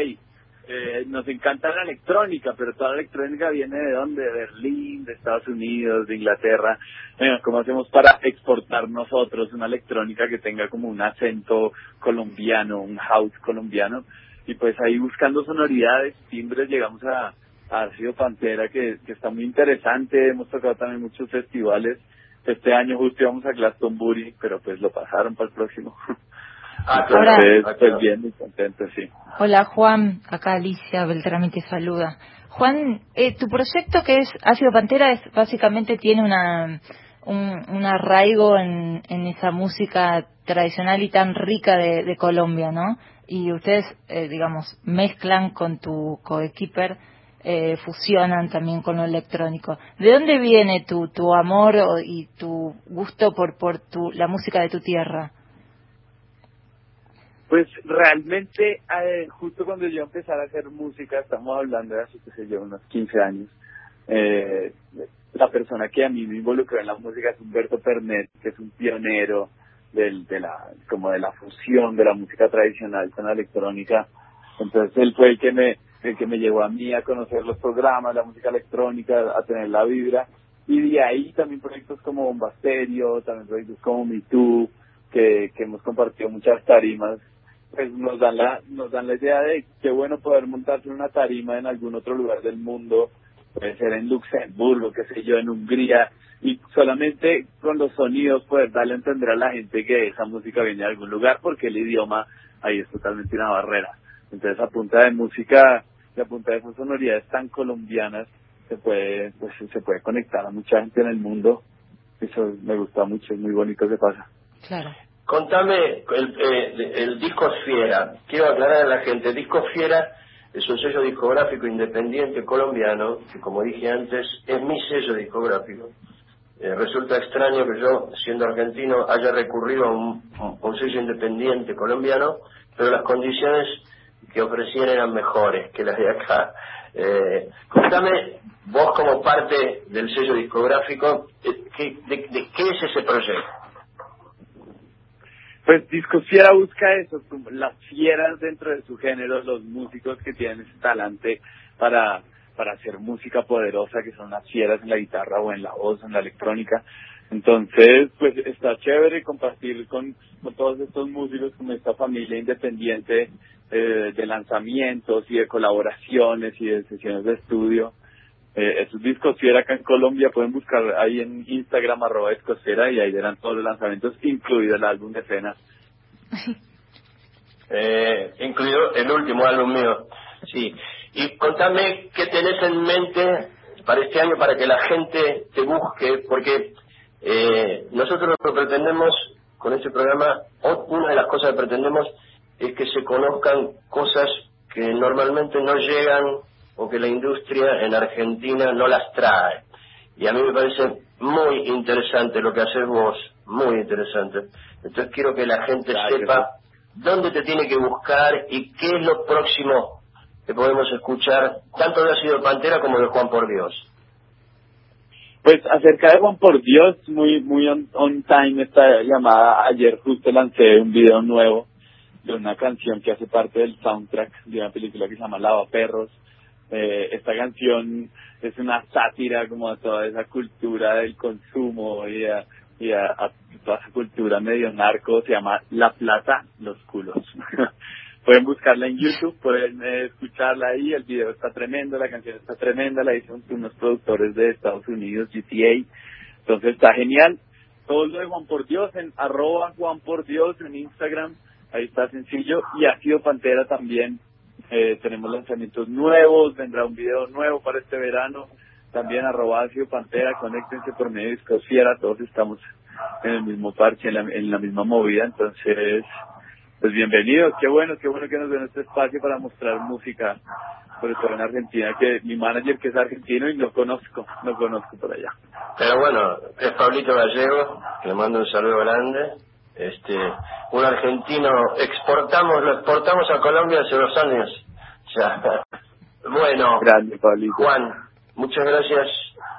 eh, nos encanta la electrónica, pero toda la electrónica viene de dónde? De Berlín, de Estados Unidos, de Inglaterra. Bueno, ¿Cómo hacemos para exportar nosotros una electrónica que tenga como un acento colombiano, un house colombiano? Y pues ahí buscando sonoridades, timbres, llegamos a, a Ácido Pantera, que, que está muy interesante. Hemos tocado también muchos festivales. Este año justo íbamos a Glastonbury, pero pues lo pasaron para el próximo. (laughs)
Ah,
Entonces, pues bien, muy contento, sí.
Hola Juan, acá Alicia Beltrami te saluda. Juan, eh, tu proyecto que es Ácido Pantera es básicamente tiene una un, un arraigo en, en esa música tradicional y tan rica de, de Colombia, ¿no? Y ustedes, eh, digamos, mezclan con tu coequiper, eh, fusionan también con lo electrónico. ¿De dónde viene tu, tu amor y tu gusto por, por tu, la música de tu tierra?
Pues realmente, eh, justo cuando yo empecé a hacer música, estamos hablando de hace, qué sé yo, unos 15 años, eh, la persona que a mí me involucró en la música es Humberto Pernet, que es un pionero del, de la, como de la fusión de la música tradicional con la electrónica. Entonces él fue el que me, el que me llevó a mí a conocer los programas, la música electrónica, a tener la vibra. Y de ahí también proyectos como Bombasterio, también proyectos como Me Too, que, que hemos compartido muchas tarimas pues nos dan la nos dan la idea de qué bueno poder montarse una tarima en algún otro lugar del mundo puede ser en Luxemburgo qué sé yo en Hungría y solamente con los sonidos poder darle a entender a la gente que esa música viene de algún lugar porque el idioma ahí es totalmente una barrera entonces a punta de música y a punta de esas sonoridades tan colombianas se puede, pues se puede conectar a mucha gente en el mundo. Eso me gusta mucho, es muy bonito que pasa.
Claro.
Contame el, eh, el disco Fiera. Quiero aclarar a la gente, disco Fiera es un sello discográfico independiente colombiano, que como dije antes, es mi sello discográfico. Eh, resulta extraño que yo, siendo argentino, haya recurrido a un, sello independiente colombiano, pero las condiciones que ofrecían eran mejores que las de acá. Eh, contame, vos como parte del sello discográfico, eh, ¿qué, de, de, qué es ese proyecto?
Pues Disco Fiera busca eso, las fieras dentro de su género, los músicos que tienen ese talante para, para hacer música poderosa, que son las fieras en la guitarra o en la voz, en la electrónica. Entonces, pues está chévere compartir con, con todos estos músicos, con esta familia independiente eh, de lanzamientos y de colaboraciones y de sesiones de estudio. Eh, esos discos Fiera acá en Colombia pueden buscar ahí en Instagram arroba escosera y ahí verán todos los lanzamientos, incluido el álbum de cenas. (laughs)
eh, incluido el último álbum mío, sí. Y contame qué tenés en mente para este año para que la gente te busque, porque eh, nosotros lo que pretendemos con este programa, una de las cosas que pretendemos es que se conozcan cosas que normalmente no llegan o que la industria en Argentina no las trae. Y a mí me parece muy interesante lo que haces vos, muy interesante. Entonces quiero que la gente sepa dónde te tiene que buscar y qué es lo próximo que podemos escuchar, tanto de Ácido Pantera como de Juan por Dios.
Pues acerca de Juan por Dios, muy muy on, on time esta llamada. Ayer justo lancé un video nuevo de una canción que hace parte del soundtrack de una película que se llama Lava Perros eh, esta canción es una sátira como a toda esa cultura del consumo y a, y a, toda esa cultura medio narco, se llama La Plata, los culos. (laughs) pueden buscarla en YouTube, pueden eh, escucharla ahí, el video está tremendo, la canción está tremenda, la hicieron unos productores de Estados Unidos, GTA, entonces está genial. Todo lo de Juan por Dios en arroba Juan por Dios en Instagram, ahí está sencillo, y ha sido Pantera también eh, tenemos lanzamientos nuevos, vendrá un video nuevo para este verano. También arroba Pantera, conéctense por medio de Discosiera, todos estamos en el mismo parche, en la, en la misma movida, entonces, pues bienvenidos, qué bueno, qué bueno que nos den este espacio para mostrar música, sobre todo en Argentina, que mi manager que es argentino y no conozco, no conozco por allá.
Pero bueno, es Pablito Gallego, le mando un saludo grande, este un argentino exportamos lo exportamos a Colombia hace dos años. Ya (laughs) bueno
Grande,
Juan muchas gracias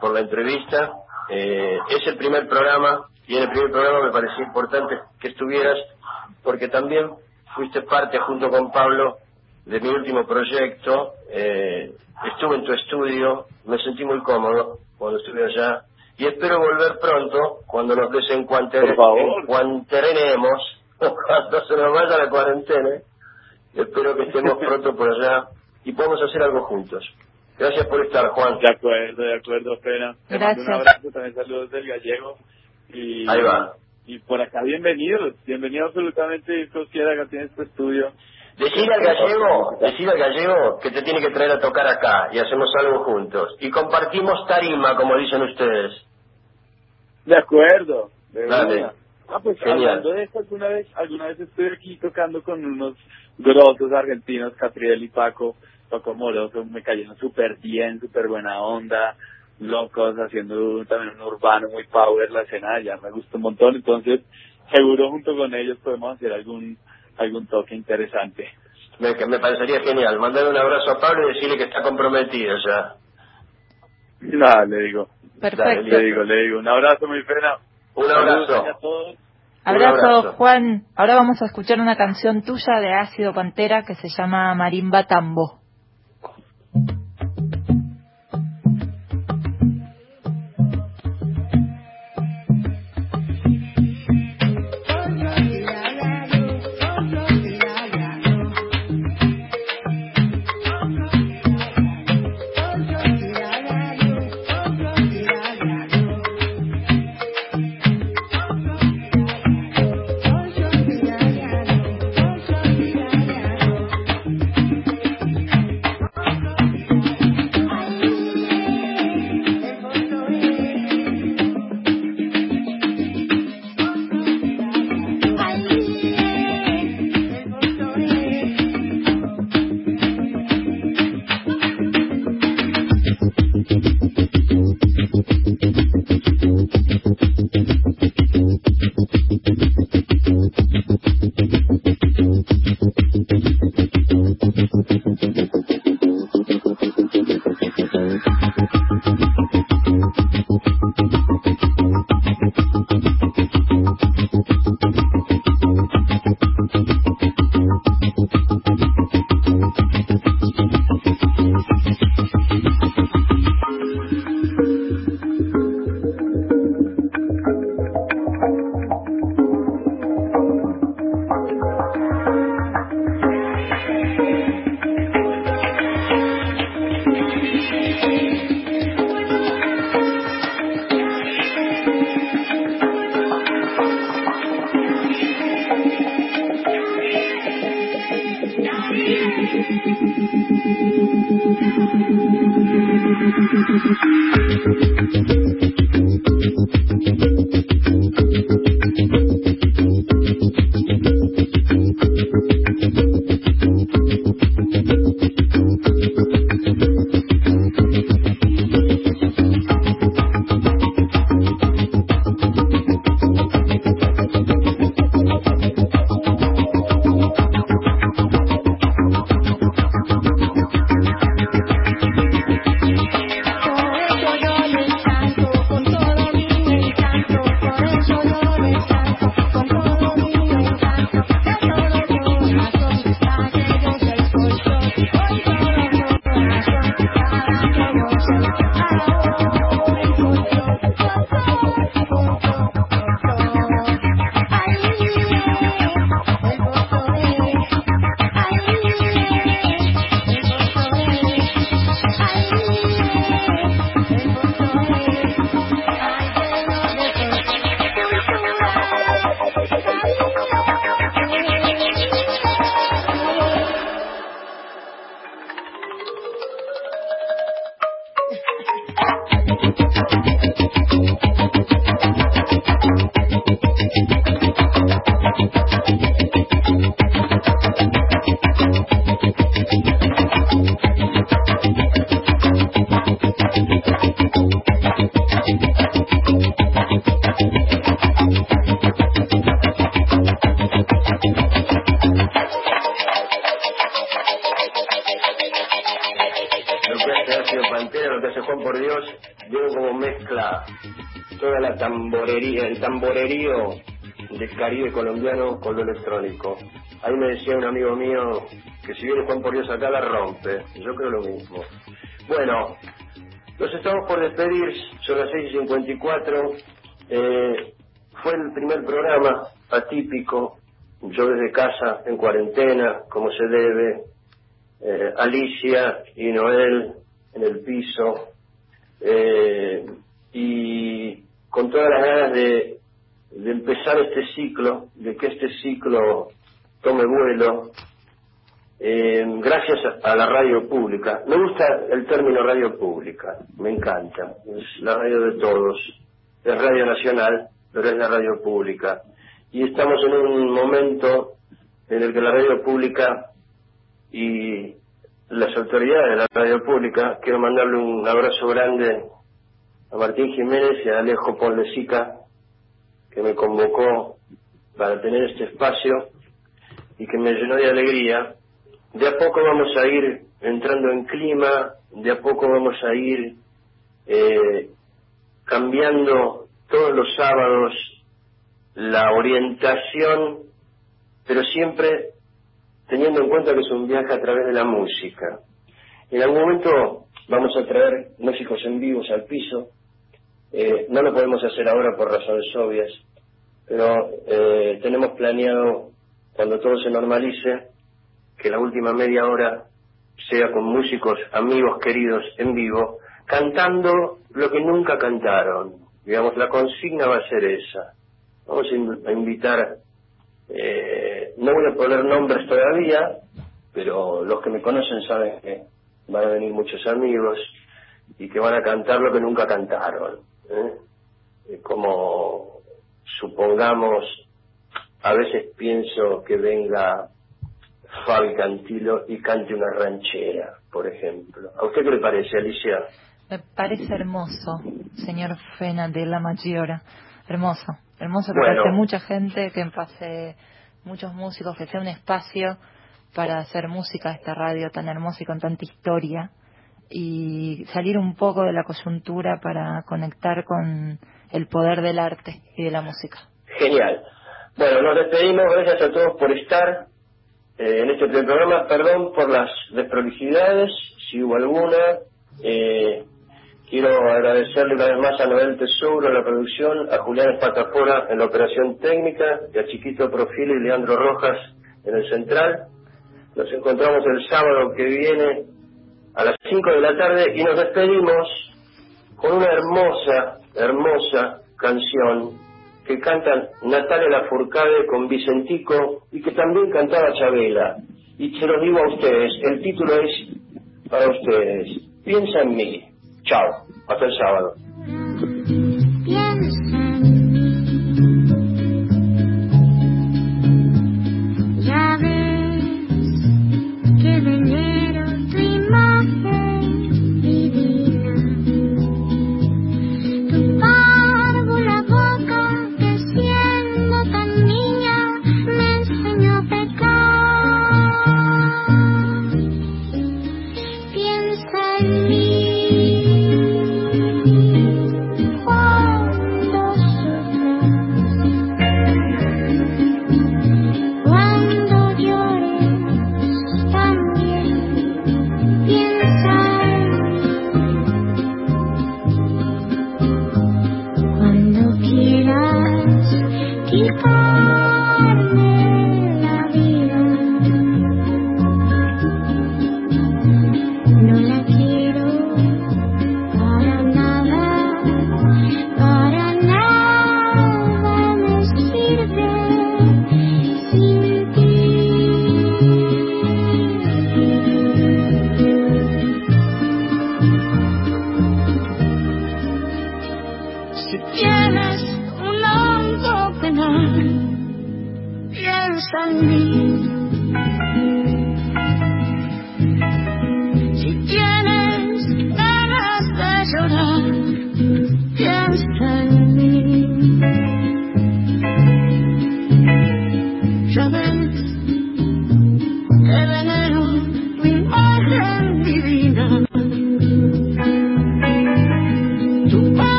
por la entrevista. Eh, es el primer programa y en el primer programa me parecía importante que estuvieras porque también fuiste parte junto con Pablo de mi último proyecto. Eh, estuve en tu estudio me sentí muy cómodo cuando estuve allá y espero volver pronto cuando nos desencuantrenemos, (laughs) cuando se nos vaya la cuarentena. Espero que estemos (laughs) pronto por allá y podamos hacer algo juntos. Gracias por estar, Juan.
De acuerdo, de acuerdo, pena. Te mando un abrazo, también saludos del gallego. Y,
Ahí va.
Y por acá, bienvenidos. Bienvenido absolutamente, Sociedad, acá tienes tu estudio.
Decir al gallego, decir al gallego que te tiene que traer a tocar acá y hacemos algo juntos. Y compartimos tarima, como dicen ustedes.
De acuerdo. De
Dale.
Ah, pues
Genial.
hablando de esto, alguna vez, alguna vez estoy aquí tocando con unos grosos argentinos, Catriel y Paco, Paco Moroso, me cayeron súper bien, súper buena onda, locos, haciendo también un urbano muy power la escena ya me gustó un montón, entonces seguro junto con ellos podemos hacer algún algún toque interesante.
Me, me parecería genial. Mandarle un abrazo a Pablo y decirle que está comprometido ya.
Nada, le digo.
Perfecto.
Le digo, le digo. Un abrazo, muy pena.
Un abrazo.
Saludos a todos.
Abrazo,
abrazo.
Juan. Ahora vamos a escuchar una canción tuya de Ácido Pantera que se llama Marimba Tambo.
Con lo electrónico. Ahí me decía un amigo mío que si viene Juan por Dios acá la rompe. Yo creo lo mismo. Bueno, nos estamos por despedir, son las 6 y 54. Eh, fue el primer programa atípico, yo desde casa, en cuarentena, como se debe. Eh, Alicia y Noel en el piso. Eh, y con todas las ganas de de empezar este ciclo, de que este ciclo tome vuelo, eh, gracias a, la radio pública. Me gusta el término radio pública, me encanta, es la radio de todos, es radio nacional, pero es la radio pública. Y estamos en un momento en el que la radio pública y las autoridades de la radio pública, quiero mandarle un abrazo grande a Martín Jiménez y a Alejo Ponlesica, que me convocó para tener este espacio y que me llenó de alegría. De a poco vamos a ir entrando en clima, de a poco vamos a ir eh, cambiando todos los sábados la orientación, pero siempre teniendo en cuenta que es un viaje a través de la música. En algún momento vamos a traer músicos en vivos al piso, eh, no lo podemos hacer ahora por razones obvias, pero eh, tenemos planeado, cuando todo se normalice, que la última media hora sea con músicos, amigos, queridos, en vivo, cantando lo que nunca cantaron. Digamos, la consigna va a ser esa. Vamos a invitar, eh, no voy a poner nombres todavía, pero los que me conocen saben que van a venir muchos amigos y que van a cantar lo que nunca cantaron. ¿eh? Como supongamos, a veces pienso que venga Fabi Cantilo y cante una ranchera, por ejemplo. ¿A usted qué le parece, Alicia?
Me parece hermoso, señor Fena de la Maggiora. Hermoso, hermoso que pase mucha gente, que pase muchos músicos, que sea un espacio para hacer música, esta radio tan hermosa y con tanta historia, y salir un poco de la coyuntura para conectar con el poder del arte y de la música.
Genial. Bueno, nos despedimos. Gracias a todos por estar eh, en este programa. Perdón por las desprolijidades, si hubo alguna. Eh, quiero agradecerle una vez más a Noel Tesouro en la producción, a Julián Espatafora en la operación técnica, y a Chiquito Profil y Leandro Rojas en el central. Nos encontramos el sábado que viene a las 5 de la tarde y nos despedimos con una hermosa, hermosa canción que cantan Natalia Lafourcade con Vicentico y que también cantaba Chabela. Y se los digo a ustedes, el título es para ustedes. Piensa en mí. Chao. Hasta el sábado.